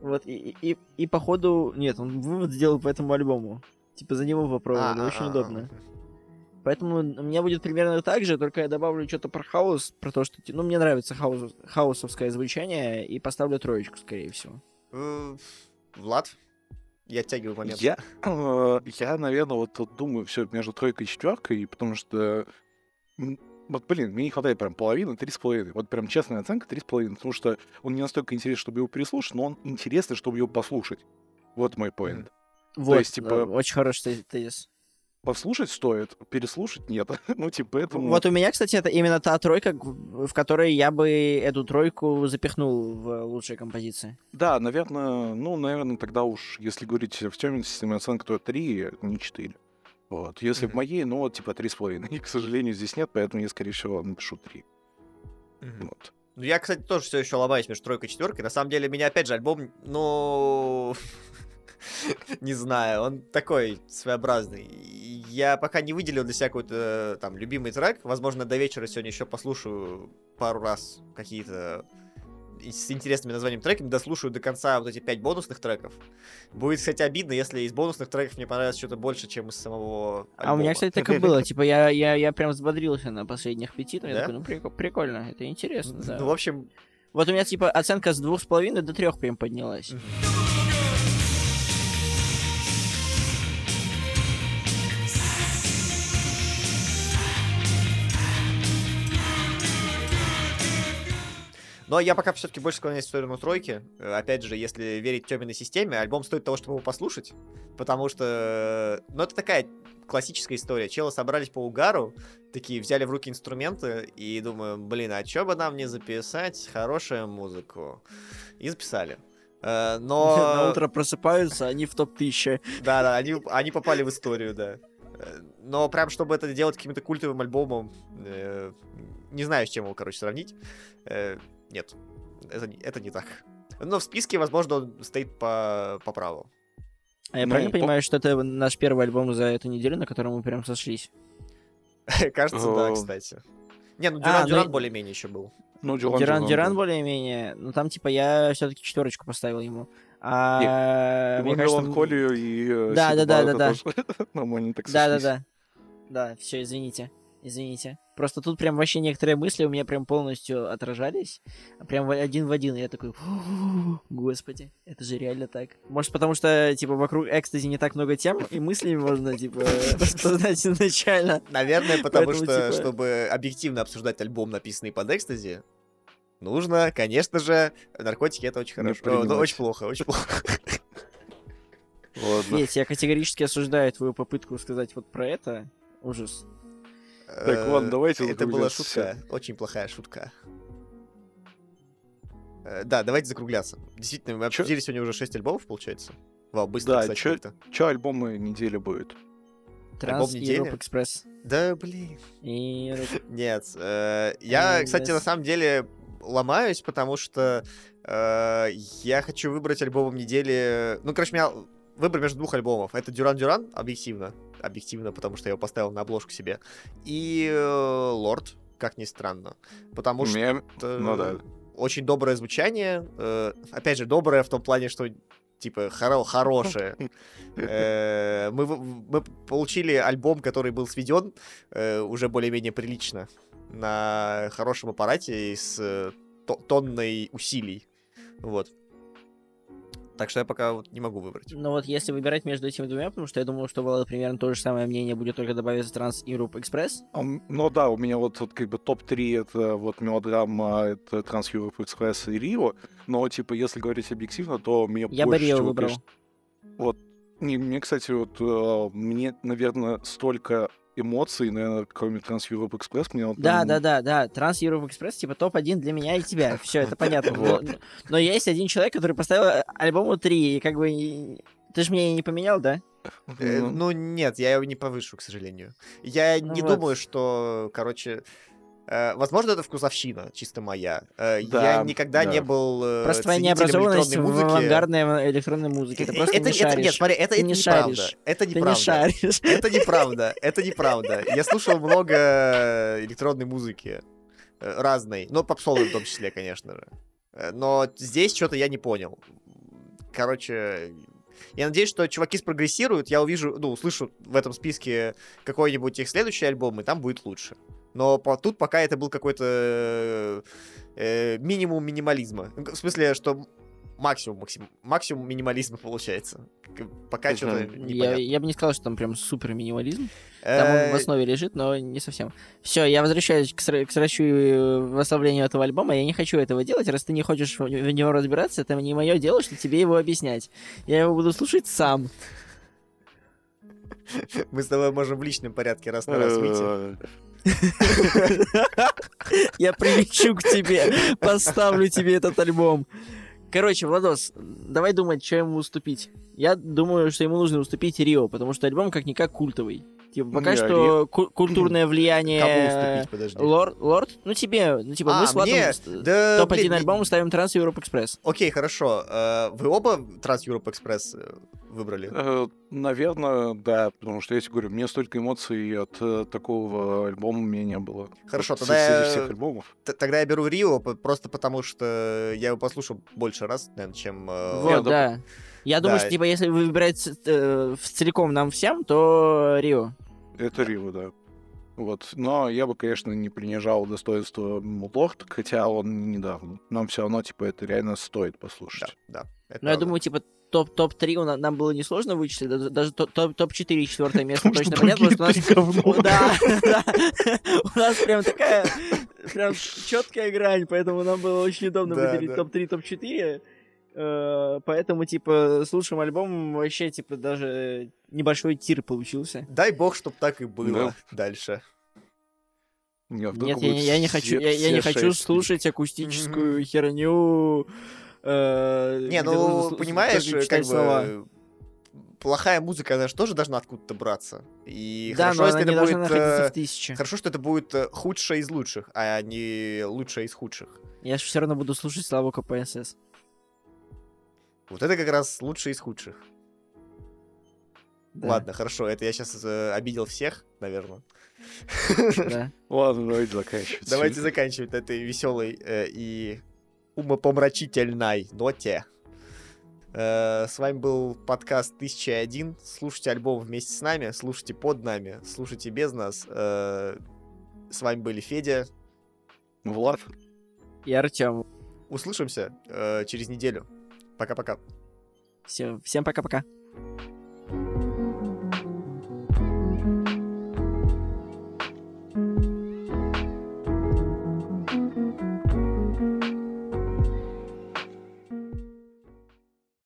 Вот, и, и, походу... Нет, он вывод сделал по этому альбому. Типа за него попробовали, А, очень а, а, удобно. Поэтому у меня будет примерно так же, только я добавлю что-то про хаос, про то, что... Ну, мне нравится хаос, хаосовское звучание, и поставлю троечку, скорее всего. Э, Влад, я оттягиваю момент. Я, э, я, наверное, вот тут думаю все между тройкой и четверкой, потому что, вот, блин, мне не хватает прям половины, три с половиной. Вот прям честная оценка три с половиной, потому что он не настолько интересен, чтобы его переслушать, но он интересный, чтобы его послушать. Вот мой поинт. Вот, есть, типа- э, очень хороший те- тезис. Послушать стоит, переслушать нет. ну, типа, поэтому... Вот у меня, кстати, это именно та тройка, в которой я бы эту тройку запихнул в лучшие композиции. Да, наверное, ну, наверное, тогда уж, если говорить в темной системе оценка, то 3, не 4. Вот. Если в Мгм. моей, ну, вот, типа, 3,5. И, к сожалению, здесь нет, поэтому я, скорее всего, напишу 3. Мгм. Вот. Ну, я, кстати, тоже все еще ломаюсь между тройкой и четверкой. На самом деле, меня опять же альбом, ну, не знаю, он такой своеобразный. Я пока не выделил для себя какой-то там любимый трек. Возможно, до вечера сегодня еще послушаю пару раз какие-то с интересными названиями треками, дослушаю до конца вот эти пять бонусных треков. Будет, кстати, обидно, если из бонусных треков мне понравится что-то больше, чем из самого А у меня, альбома. кстати, так и было. Типа, я, я, я прям взбодрился на последних пяти. но Я Да? такой, ну, прик- прикольно, это интересно, да. Ну, в общем, Вот у меня, типа, оценка с двух с половиной до трех прям поднялась. Но я пока все-таки больше склоняюсь в сторону тройки. Э, Опять же, если верить Тёминой системе, альбом стоит того, чтобы его послушать. Потому что, ну, это такая классическая история. Челы собрались по угару, такие взяли в руки инструменты и думаю, блин, а чё бы нам не записать хорошую музыку? И записали. Э, Но... На утро просыпаются, они в топ-1000. Да, да, они, они попали в историю, да. Э, Но прям, чтобы это делать каким-то культовым альбомом, э, не знаю, с чем его, короче, сравнить. Э, Нет, это, не- это не так. Но в списке, возможно, он стоит по, по праву. А я Ну, правильно по- понимаю, что это наш первый альбом за эту неделю, на котором мы прям сошлись? Кажется, да, кстати. Не, ну А, Дюран ну Дюран более-менее еще был. Ну, Дюран, Дюран, Дюран да. более-менее, ну там типа я все-таки четверочку поставил ему. А, мне кажется, меланхолию и э, Да, да, да, да, так Да, да, сошлись. да. Да, все, извините. Извините. Просто тут прям вообще некоторые мысли у меня прям полностью отражались. Прям один в один. И я такой, «Фу, господи, это же реально так. Может, потому что, типа, вокруг экстази не так много тем, и мыслями можно, типа, распознать изначально. Наверное, потому Поэтому, что, типа- чтобы объективно обсуждать альбом, написанный под экстази, нужно, конечно же, наркотики это очень хорошо. О, ну, принимать. очень плохо, очень плохо. Ладно. Ведь я категорически осуждаю твою попытку сказать вот про это. Ужас. Так, ладно, давайте Это была шутка, очень плохая шутка. Э, Да, давайте закругляться. Действительно, мы обсудили сегодня уже 6 альбомов, получается. Вау, быстро, Да, кстати, чё- альбомы недели будет? Транс недели? Европ Экспресс. Да, блин. И... Нет, э, я, Э, кстати, на самом деле ломаюсь, потому что э, я хочу выбрать альбомом недели... Ну, короче, у меня выбор между двух альбомов. Это Дюран Дюран, объективно. Объективно, потому что я его поставил на обложку себе. И э, Лорд, как ни странно. Потому что... Мне- Ну да. Очень доброе звучание. э, опять же, доброе в том плане, что типа хоро- хорошее. Э, мы, мы получили альбом, который был сведен э, уже более-менее прилично на хорошем аппарате с э, то- тонной усилий. Вот. Так что я пока вот не могу выбрать. Ну вот если выбирать между этими двумя, потому что я думал, что Влада примерно то же самое мнение будет только добавить Транс Европ Экспресс. А, Ну да, у меня вот, вот как бы топ-3 это вот мелодрама, это Trans Europe Express и Рио, но типа если говорить объективно, то мне Я бы больше Рио всего, выбрал. конечно, Вот, не, мне, кстати, вот э, мне, наверное, столько эмоций, наверное, кроме Trans Europe Express, мне вот Да, да, да, да. Транс Европ Экспресс, типа топ-1 для меня и тебя. Все, это понятно. Но, Вот. но есть один человек, который поставил альбому 3, и как бы... Ты же мне не поменял, да? Э, Ну, ну нет, я его не повышу, к сожалению. Я Ну не вот. думаю, что, короче... э, возможно, это вкусовщина, чисто моя. Э, я Да, никогда да. не был э, Просто твоя необразованность электронной в музыки. авангардной электронной музыке. Ты просто это, не это- шаришь. нет, смотри, это, Ты это не неправда. шаришь. Это Ты не неправда. шаришь. Это неправда, это неправда. Я слушал много электронной музыки разной, но попсовой в том числе, конечно же. Но здесь что-то я не понял. Короче, я надеюсь, что чуваки спрогрессируют, я увижу, ну, услышу в этом списке какой-нибудь их следующий альбом, и там будет лучше. Но по- тут пока это был какой-то э, минимум минимализма. В смысле, что максимум, максим, максимум минимализма получается. Пока что-то Я, непонятно. я бы не сказал, что там прям супер минимализм. Там он в Э, основе лежит, но не совсем. Все, я возвращаюсь к, сра- к срачу и восславлению этого альбома. Я не хочу этого делать. Раз ты не хочешь в в него разбираться, это не мое дело, что тебе его объяснять. Я его буду слушать сам. Мы с тобой можем в личном порядке раз на раз выйти. Я прилечу к тебе, поставлю тебе этот альбом. Короче, Владос, давай думать, что ему уступить. Я думаю, что ему нужно уступить Рио, потому что альбом как-никак культовый. Типа, пока Не, что ку- культурное влияние... Кому уступить, подожди? Лорд, Лорд? Ну тебе, ну типа А, мы с Владом мне? Да, топ-1 блин, альбом ставим Транс Европ Экспресс. Окей, хорошо. Э, Вы оба Trans Europe Express э, выбрали? э, Наверное, да, потому что я тебе говорю, мне столько эмоций от э, такого альбома у меня не было. Хорошо, Вот тогда я- всех альбомов. Т- Тогда я беру Рио просто потому, что я его послушал больше раз, наверное, чем... э, Вот, Я да. Я думаю, Да. что, типа, если вы выбираете э, целиком нам всем, то Рио. Это Рио, да. Вот. Но я бы, конечно, не принижал достоинство Мудлорд, хотя он недавно. Нам все равно, типа, это реально стоит Да, послушать. да. это Ну, я думаю, типа, топ- топ-3 у на- нам было несложно вычислить, да- даже топ- топ- топ-4 четвертое место точно понятно, потому что у нас... Да, да. У нас прям такая прям четкая грань, поэтому нам было очень удобно Да, выделить да. топ-3, топ-4. Э, Поэтому, типа, с лучшим альбомом вообще, типа, даже небольшой тир получился. Дай бог, чтоб так и было Да. дальше. Не, Нет, я, не- я не хочу, я, не хочу слушать акустическую херню. э, Не, ну, понимаешь, как бы... Плохая музыка, она же тоже должна откуда-то браться. И Да, хорошо, но если она не это должна будет... находиться э, в тысяче. Хорошо, что это будет худшее из лучших, а не лучшее из худших. Я же все равно буду слушать славу КПСС. Вот это как раз лучшее из худших. Да, Ладно, хорошо, это я сейчас обидел всех, наверное. да. Ладно, давайте заканчивать. Давайте заканчивать на этой веселой э, и умопомрачительной ноте. Э, с вами был подкаст 1001. Слушайте альбом вместе с нами, слушайте под нами, слушайте без нас. Э, с вами были Федя. Влад, И Артем. Услышимся э, через неделю. Пока-пока. Все, всем пока-пока.